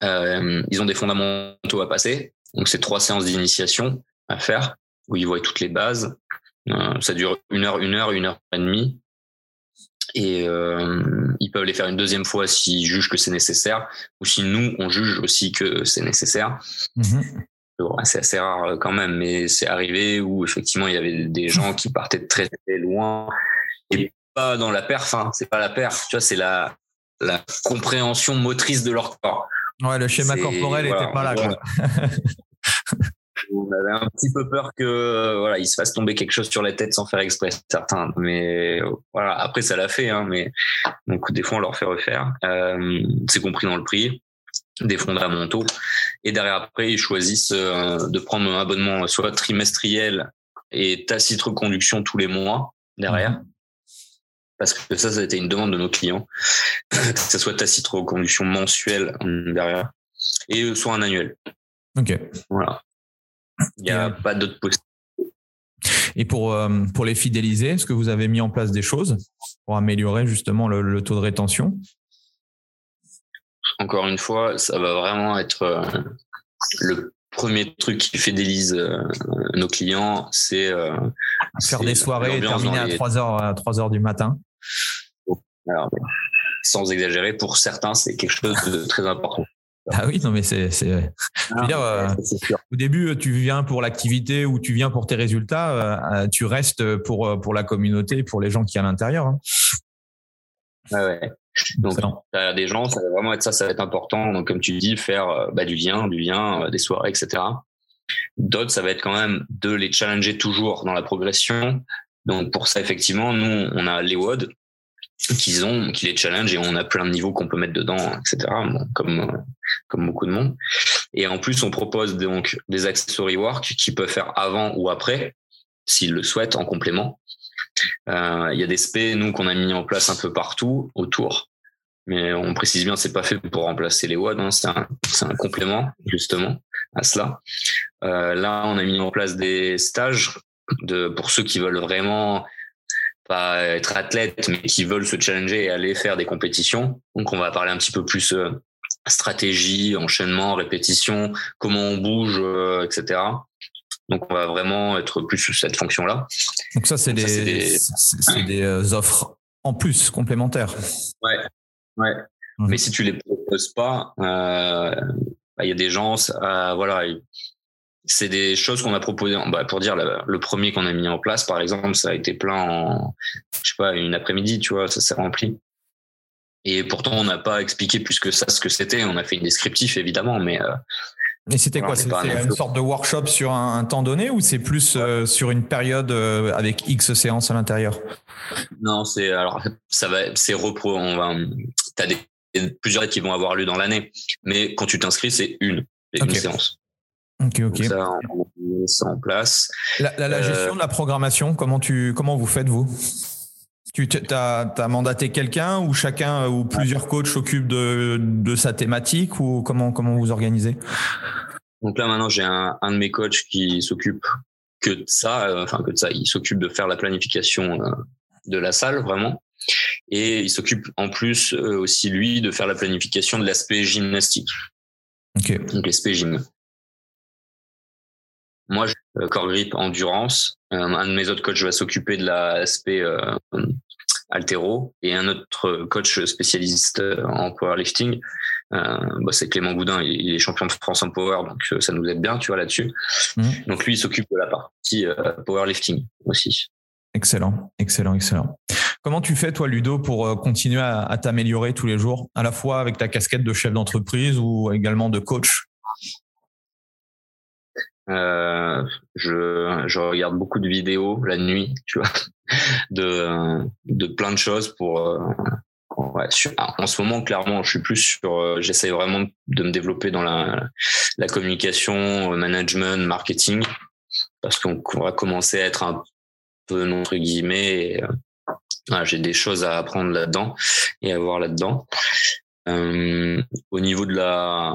euh, ils ont des fondamentaux à passer. Donc c'est trois séances d'initiation à faire où ils voient toutes les bases. Euh, ça dure une heure, une heure, une heure et demie. Et ils peuvent les faire une deuxième fois s'ils jugent que c'est nécessaire, ou si nous on juge aussi que c'est nécessaire. Mm-hmm c'est assez rare euh, quand même, mais c'est arrivé où effectivement il y avait des gens qui partaient de très, très loin et pas dans la perf. Hein. C'est pas la perf, tu vois, c'est la, la compréhension motrice de leur corps. Ouais, le schéma corporel n'était pas là. Quoi. On avait un petit peu peur que euh, voilà, il se fasse tomber quelque chose sur la tête sans faire exprès, certains. Mais euh, voilà, après ça l'a fait, hein, mais donc des fois on leur fait refaire. c'est compris dans le prix des fondamentaux. Et derrière, après, ils choisissent euh, de prendre un abonnement soit trimestriel et tacite reconduction tous les mois derrière. Mhm. Parce que ça, ça a été une demande de nos clients, que ce soit tacite reconduction mensuelle derrière et soit un annuel. Ok. Voilà. Il n'y a pas d'autre possibilité. Et pour, euh, pour les fidéliser, est-ce que vous avez mis en place des choses pour améliorer justement le taux de rétention? Encore une fois, ça va vraiment être euh, le premier truc qui fidélise euh, nos clients, c'est euh, faire des soirées terminer à 3 heures à 3 heures du matin. sans exagérer, pour certains, c'est quelque chose de très important. Ah oui, non mais c'est, c'est, ah, au début tu viens pour l'activité ou tu viens pour tes résultats, tu restes pour pour la communauté, pour les gens qui sont à l'intérieur. Hein. Ouais. Donc, derrière des gens, ça va vraiment être ça, ça va être important. Donc, comme tu dis, faire bah, du lien, du lien, des soirées, etc. D'autres, ça va être quand même de les challenger toujours dans la progression. Donc, pour ça, effectivement, nous, on a les WOD qu'ils ont, qui les challenge et on a plein de niveaux qu'on peut mettre dedans, etc. comme, comme beaucoup de monde. Et en plus, on propose donc des accessory work qui peuvent faire avant ou après, s'ils le souhaitent, en complément. Euh, il y a des SP, nous, qu'on a mis en place un peu partout autour. Mais on précise bien, c'est pas fait pour remplacer les WOD, hein, c'est un, un, complément, justement, à cela. Euh, là, on a mis en place des stages de, pour ceux qui veulent vraiment pas être athlètes, mais qui veulent se challenger et aller faire des compétitions. Donc, on va parler un petit peu plus euh, stratégie, enchaînement, répétition, comment on bouge, euh, etc. Donc, on va vraiment être plus sur cette fonction-là. Donc, ça, c'est des, des, euh, offres en plus complémentaires. Ouais, ouais. Mmh. Mais si tu les proposes pas, euh, bah, il y a des gens, voilà, c'est des choses qu'on a proposées. Bah, pour dire, le premier qu'on a mis en place, par exemple, ça a été plein en, je sais pas, une après-midi, tu vois, ça s'est rempli. Et pourtant, on n'a pas expliqué plus que ça ce que c'était. On a fait une descriptif, évidemment, mais. Euh, mais c'était quoi C'était une sorte de workshop sur un, temps donné ou c'est plus euh, sur une période euh, avec X séances à l'intérieur? Non, c'est alors ça va, c'est repro. On va, t'as des plusieurs qui vont avoir lieu dans l'année, mais quand tu t'inscris, c'est une, une séance. Ok, ok. ça, on met ça en place. La, la gestion de la programmation, comment tu, comment vous faites vous? Tu as, mandaté quelqu'un ou chacun ou plusieurs coachs s'occupent de, sa thématique ou comment, comment vous organisez? Donc là maintenant j'ai un, de mes coachs qui s'occupe que de ça, euh, enfin que de ça, il s'occupe de faire la planification euh, de la salle vraiment. Et il s'occupe en plus euh, aussi lui de faire la planification de l'aspect gymnastique. Ok. Donc l'aspect gym. Moi, je, corps grip endurance. Un de mes autres coachs va s'occuper de l'aspect altéro et un autre coach spécialiste en powerlifting. Euh, bah, c'est Clément Goudin, il est champion de France en power, donc euh, ça nous aide bien, tu vois, là-dessus. Mmh. Donc lui, il s'occupe de la partie euh, powerlifting aussi. Excellent, excellent, excellent. Comment tu fais, toi, Ludo, pour continuer à, à t'améliorer tous les jours, à la fois avec ta casquette de chef d'entreprise ou également de coach euh, je, je regarde beaucoup de vidéos la nuit, tu vois, de, de plein de choses pour. Euh, ouais, en ce moment, clairement, je suis plus sur. Euh, j'essaie vraiment de me développer dans la, la communication, management, marketing, parce qu'on va commencer à être un peu entre guillemets. j'ai des choses à apprendre là-dedans et à voir là-dedans. Euh, au niveau de la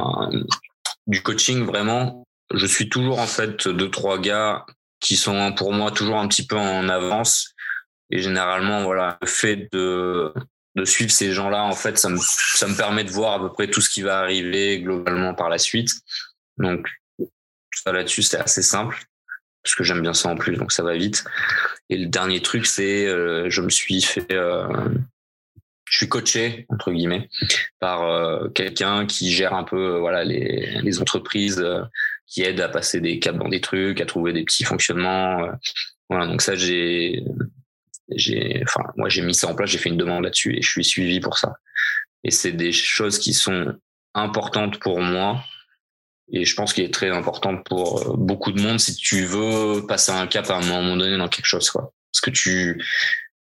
du coaching, vraiment, je suis toujours en fait deux trois gars qui sont pour moi toujours un petit peu en avance. Et généralement voilà le fait de de suivre ces gens-là en fait ça me ça me permet de voir à peu près tout ce qui va arriver globalement par la suite. Donc ça là-dessus c'est assez simple parce que j'aime bien ça en plus donc ça va vite. Et le dernier truc c'est euh, je me suis fait euh, je suis coaché entre guillemets par euh, quelqu'un qui gère un peu voilà les, les entreprises qui aide à passer des câbles dans des trucs, à trouver des petits fonctionnements. Euh, voilà, donc ça, j'ai, j'ai, enfin, moi, j'ai mis ça en place, j'ai fait une demande là-dessus et je suis suivi pour ça. Et c'est des choses qui sont importantes pour moi et je pense qu'il est très important pour euh, beaucoup de monde si tu veux passer un cap à un moment donné dans quelque chose, quoi. Parce que tu,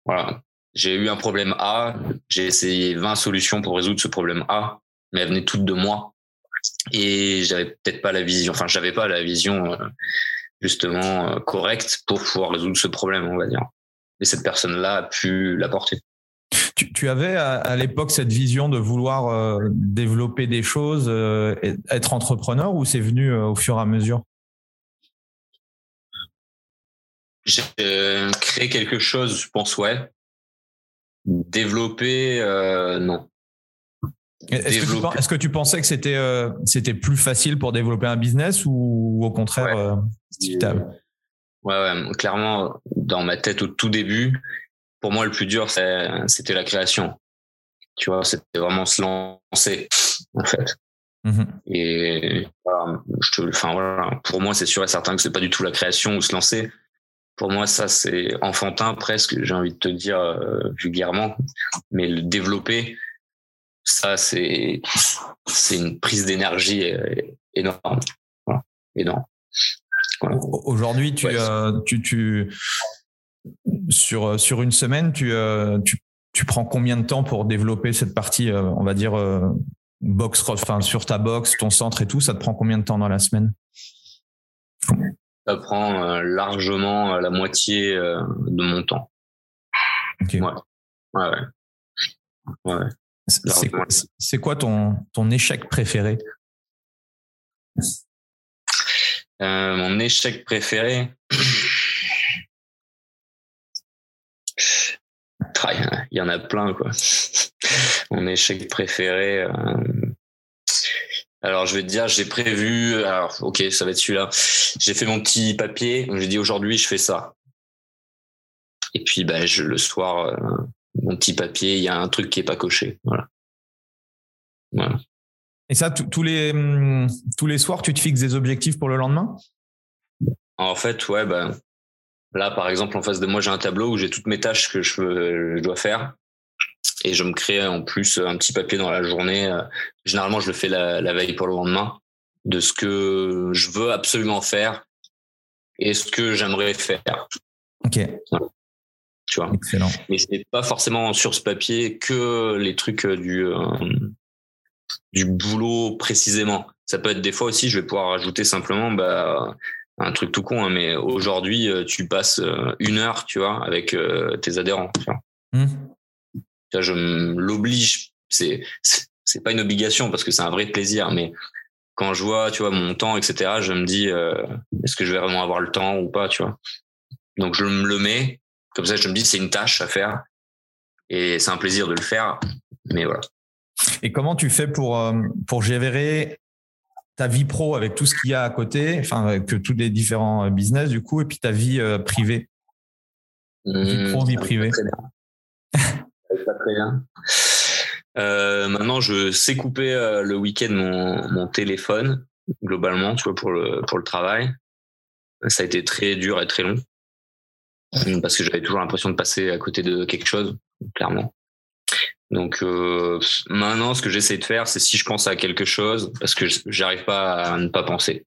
voilà, j'ai eu un problème A, j'ai essayé 20 solutions pour résoudre ce problème A, mais elles venaient toutes de moi et j'avais peut-être pas la vision, enfin j'avais pas la vision euh, justement euh, correcte pour pouvoir résoudre ce problème, on va dire. Et cette personne-là a pu l'apporter. Tu, tu, avais à, l'époque cette vision de vouloir euh, développer des choses, être entrepreneur, ou c'est venu au fur et à mesure? J'ai créé quelque chose, je pense, ouais. Développer, non. Est-ce que, tu pensais que c'était euh, c'était plus facile pour développer un business ou, au contraire ouais. Euh, ouais, ouais, clairement, dans ma tête au tout début, pour moi, le plus dur, c'était la création. Tu vois, c'était vraiment se lancer, en fait. Mmh et voilà, je te, enfin, voilà, pour moi, c'est sûr et certain que c'est pas du tout la création ou se lancer. pour moi, ça, c'est enfantin presque, j'ai envie de te dire euh, vulgairement. Mais le développer, ça, c'est, c'est une prise d'énergie euh, énorme. Énorme. Aujourd'hui, tu, euh, tu, tu, sur, sur une semaine, tu, tu, tu, prends combien de temps pour développer cette partie, on va dire, box, enfin, sur ta box, ton centre et tout, ça te prend combien de temps dans la semaine? Ça prend euh, largement euh, la moitié euh, de mon temps. Ouais. Ouais, ouais. C'est quoi, ton, ton échec préféré? Mon échec préféré? Il y en a plein, quoi. Mon échec préféré. Alors, je vais te dire, j'ai prévu. Alors, ok, ça va être celui-là. J'ai fait mon petit papier. J'ai dit aujourd'hui, je fais ça. Et puis, ben, je, le soir, euh, mon petit papier, il y a un truc qui est pas coché. Voilà. voilà. Et ça, tous les hum, tous les soirs, tu te fixes des objectifs pour le lendemain? En fait, ouais. Ben, là, par exemple, en face de moi, j'ai un tableau où j'ai toutes mes tâches que je, je dois faire et je me crée en plus un petit papier dans la journée. Généralement, je le fais la, veille pour le lendemain de ce que je veux absolument faire et ce que j'aimerais faire. Ok. Tu vois. Excellent. Mais c'est pas forcément sur ce papier que les trucs euh, du euh, du boulot précisément. Ça peut être des fois aussi, je vais pouvoir rajouter simplement bah, un truc tout con, hein, mais aujourd'hui, tu passes une heure, tu vois, avec tes adhérents. Tu vois. Mmh je l'oblige. C'est c'est pas une obligation parce que c'est un vrai plaisir, mais quand je vois, tu vois, mon temps, etc., je me dis, euh, est-ce que je vais vraiment avoir le temps ou pas, tu vois. Donc je me le mets, comme ça, je me dis, c'est une tâche à faire et c'est un plaisir de le faire, mais voilà. Et comment tu fais pour euh, pour gérer ta vie pro avec tout ce qu'il y a à côté, enfin avec tous les différents euh, business du coup, et puis ta vie privée, vie pro, vie mmh, privée. pas très bien. Euh, maintenant, je sais couper euh, le week-end mon, mon téléphone globalement, tu vois, pour le pour le travail. Ça a été très dur et très long parce que j'avais toujours l'impression de passer à côté de quelque chose, clairement. Donc euh, maintenant, ce que j'essaie de faire, c'est si je pense à quelque chose, parce que j'arrive pas à ne pas penser.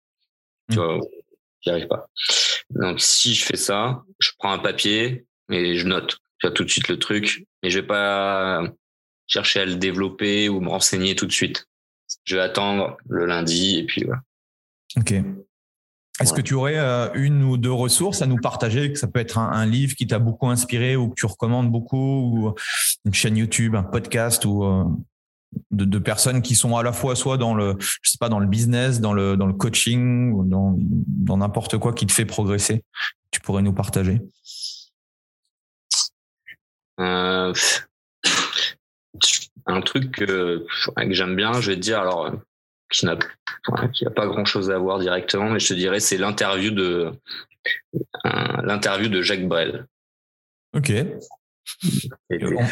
Tu vois, j'y arrive pas. Donc si je fais ça, je prends un papier et je note tout de suite le truc, mais je vais pas chercher à le développer ou me renseigner tout de suite. Je vais attendre le lundi et puis voilà. Ok. Est-ce que tu aurais euh, une ou deux ressources à nous partager? Que Ça peut être un, livre qui t'a beaucoup inspiré ou que tu recommandes beaucoup, ou une chaîne YouTube, un podcast ou euh, de, personnes qui sont à la fois soit dans le, je sais pas, dans le business, dans le dans le coaching, ou dans dans n'importe quoi qui te fait progresser? Tu pourrais nous partager. Euh, un truc que, j'aime bien, je vais te dire, alors, qui n'a qui a pas grand chose à voir directement, mais je te dirais, c'est l'interview de l'interview de Jacques Brel. Ok. On,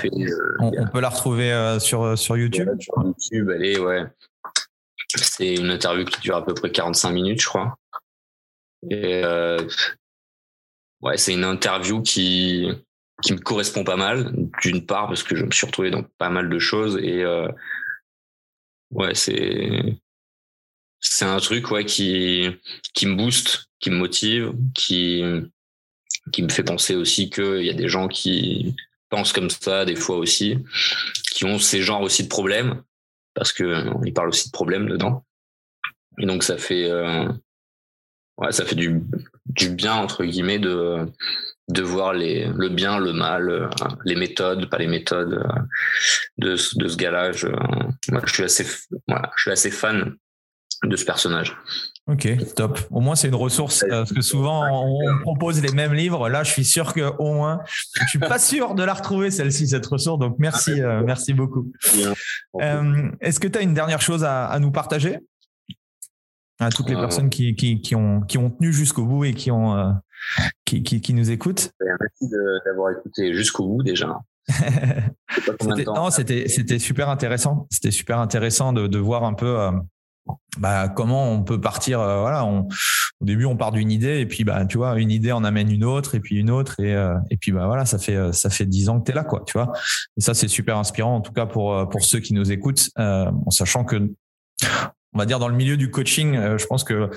on, peut la retrouver euh, sur, sur YouTube Sur YouTube, allez, ouais. C'est une interview qui dure à peu près 45 minutes, je crois. Et euh, ouais, c'est une interview qui, qui me correspond pas mal. D'une part parce que je me suis retrouvé dans pas mal de choses et euh, ouais c'est c'est un truc ouais qui qui me booste, qui me motive, qui qui me fait penser aussi qu'il y a des gens qui pensent comme ça des fois aussi, qui ont ces genres aussi de problèmes parce que on y parle aussi de problèmes dedans. Et donc ça fait euh, ouais ça fait du du bien entre guillemets de de voir les, le bien, le mal, euh, les méthodes, pas les méthodes euh, de, de ce gars-là. Je, je, suis assez, voilà, je suis assez fan de ce personnage. Ok, top. Au moins, c'est une ressource euh, parce que souvent on propose les mêmes livres. Là, je suis sûr que au moins, je suis pas sûr de la retrouver celle-ci, cette ressource. Donc, merci, merci beaucoup. Est-ce que tu as une dernière chose à, à nous partager? À toutes les personnes qui, qui, qui, ont, qui ont tenu jusqu'au bout et qui ont, qui, qui, nous écoute. Merci d'avoir écouté jusqu'au bout déjà. c'était super intéressant. C'était super intéressant de, de voir un peu euh, bah, comment on peut partir euh, voilà on, au début on part d'une idée et puis bah tu vois une idée en amène une autre et puis une autre et euh, et puis bah voilà ça fait ça fait dix ans que tu es là quoi tu vois. Et ça c'est super inspirant en tout cas pour pour ceux qui nous écoutent en sachant que on va dire dans le milieu du coaching, euh, je pense que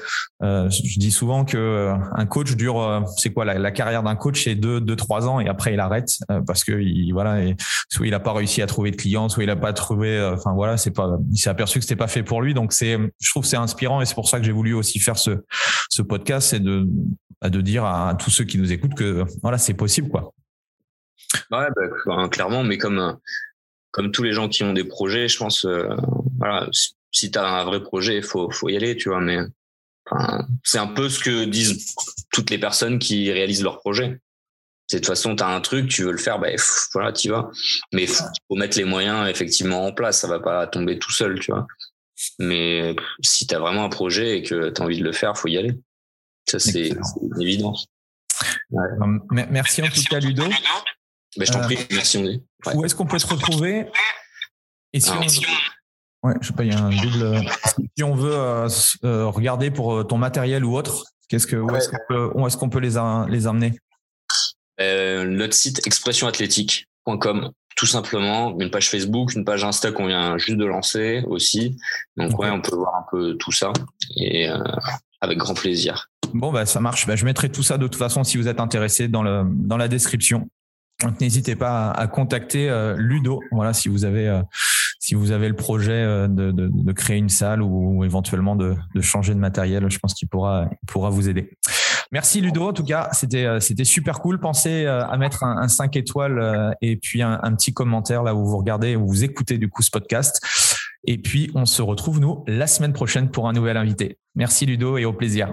euh, je dis souvent que euh, un coach dure, c'est quoi la, carrière d'un coach, c'est deux, deux, trois ans et après il arrête parce que il, voilà, soit il a pas réussi à trouver de clients, soit il a pas trouvé, enfin voilà, c'est pas, il s'est aperçu que c'était pas fait pour lui. Donc c'est, je trouve c'est inspirant et c'est pour ça que j'ai voulu aussi faire ce ce podcast, c'est de bah, de dire à, tous ceux qui nous écoutent que voilà, c'est possible quoi. Ouais, bah, clairement, mais comme comme tous les gens qui ont des projets, je pense, voilà, si tu as un vrai projet, il faut, faut y aller, tu vois. Mais enfin, c'est un peu ce que disent toutes les personnes qui réalisent leur projet. C'est de toute façon, tu as un truc, tu veux le faire, ben voilà, tu vas. Mais il faut mettre les moyens effectivement en place. Ça va pas tomber tout seul, tu vois. Mais si tu as vraiment un projet et que tu as envie de le faire, faut y aller. Ça, c'est une évidence. Merci en tout cas, Ludo. Ben, je t'en prie, merci. Ouais. Où est-ce qu'on peut se retrouver? Et si Ouais, je sais pas, il y a un double. Euh, si on veut euh, euh, regarder pour ton matériel ou autre, qu'est-ce que, où est-ce qu'on peut, où est-ce qu'on peut les, les amener? Notre site expressionathlétique.com, tout simplement. Une page Facebook, une page Insta qu'on vient juste de lancer aussi. Donc ouais, on peut voir un peu tout ça et avec grand plaisir. Bon bah ça marche. Bah, je mettrai tout ça de toute façon si vous êtes intéressé dans le dans la description. Donc n'hésitez pas à, contacter Ludo. Voilà si vous avez si vous avez le projet euh, de, de, créer une salle ou, éventuellement de, de, changer de matériel, je pense qu'il pourra, pourra vous aider. Merci Ludo, en tout cas, c'était euh, c'était super cool. Pensez euh, à mettre un, un 5 étoiles et puis un, un, petit commentaire là où vous regardez ou vous écoutez du coup ce podcast. Et puis on se retrouve nous la semaine prochaine pour un nouvel invité. Merci Ludo et au plaisir.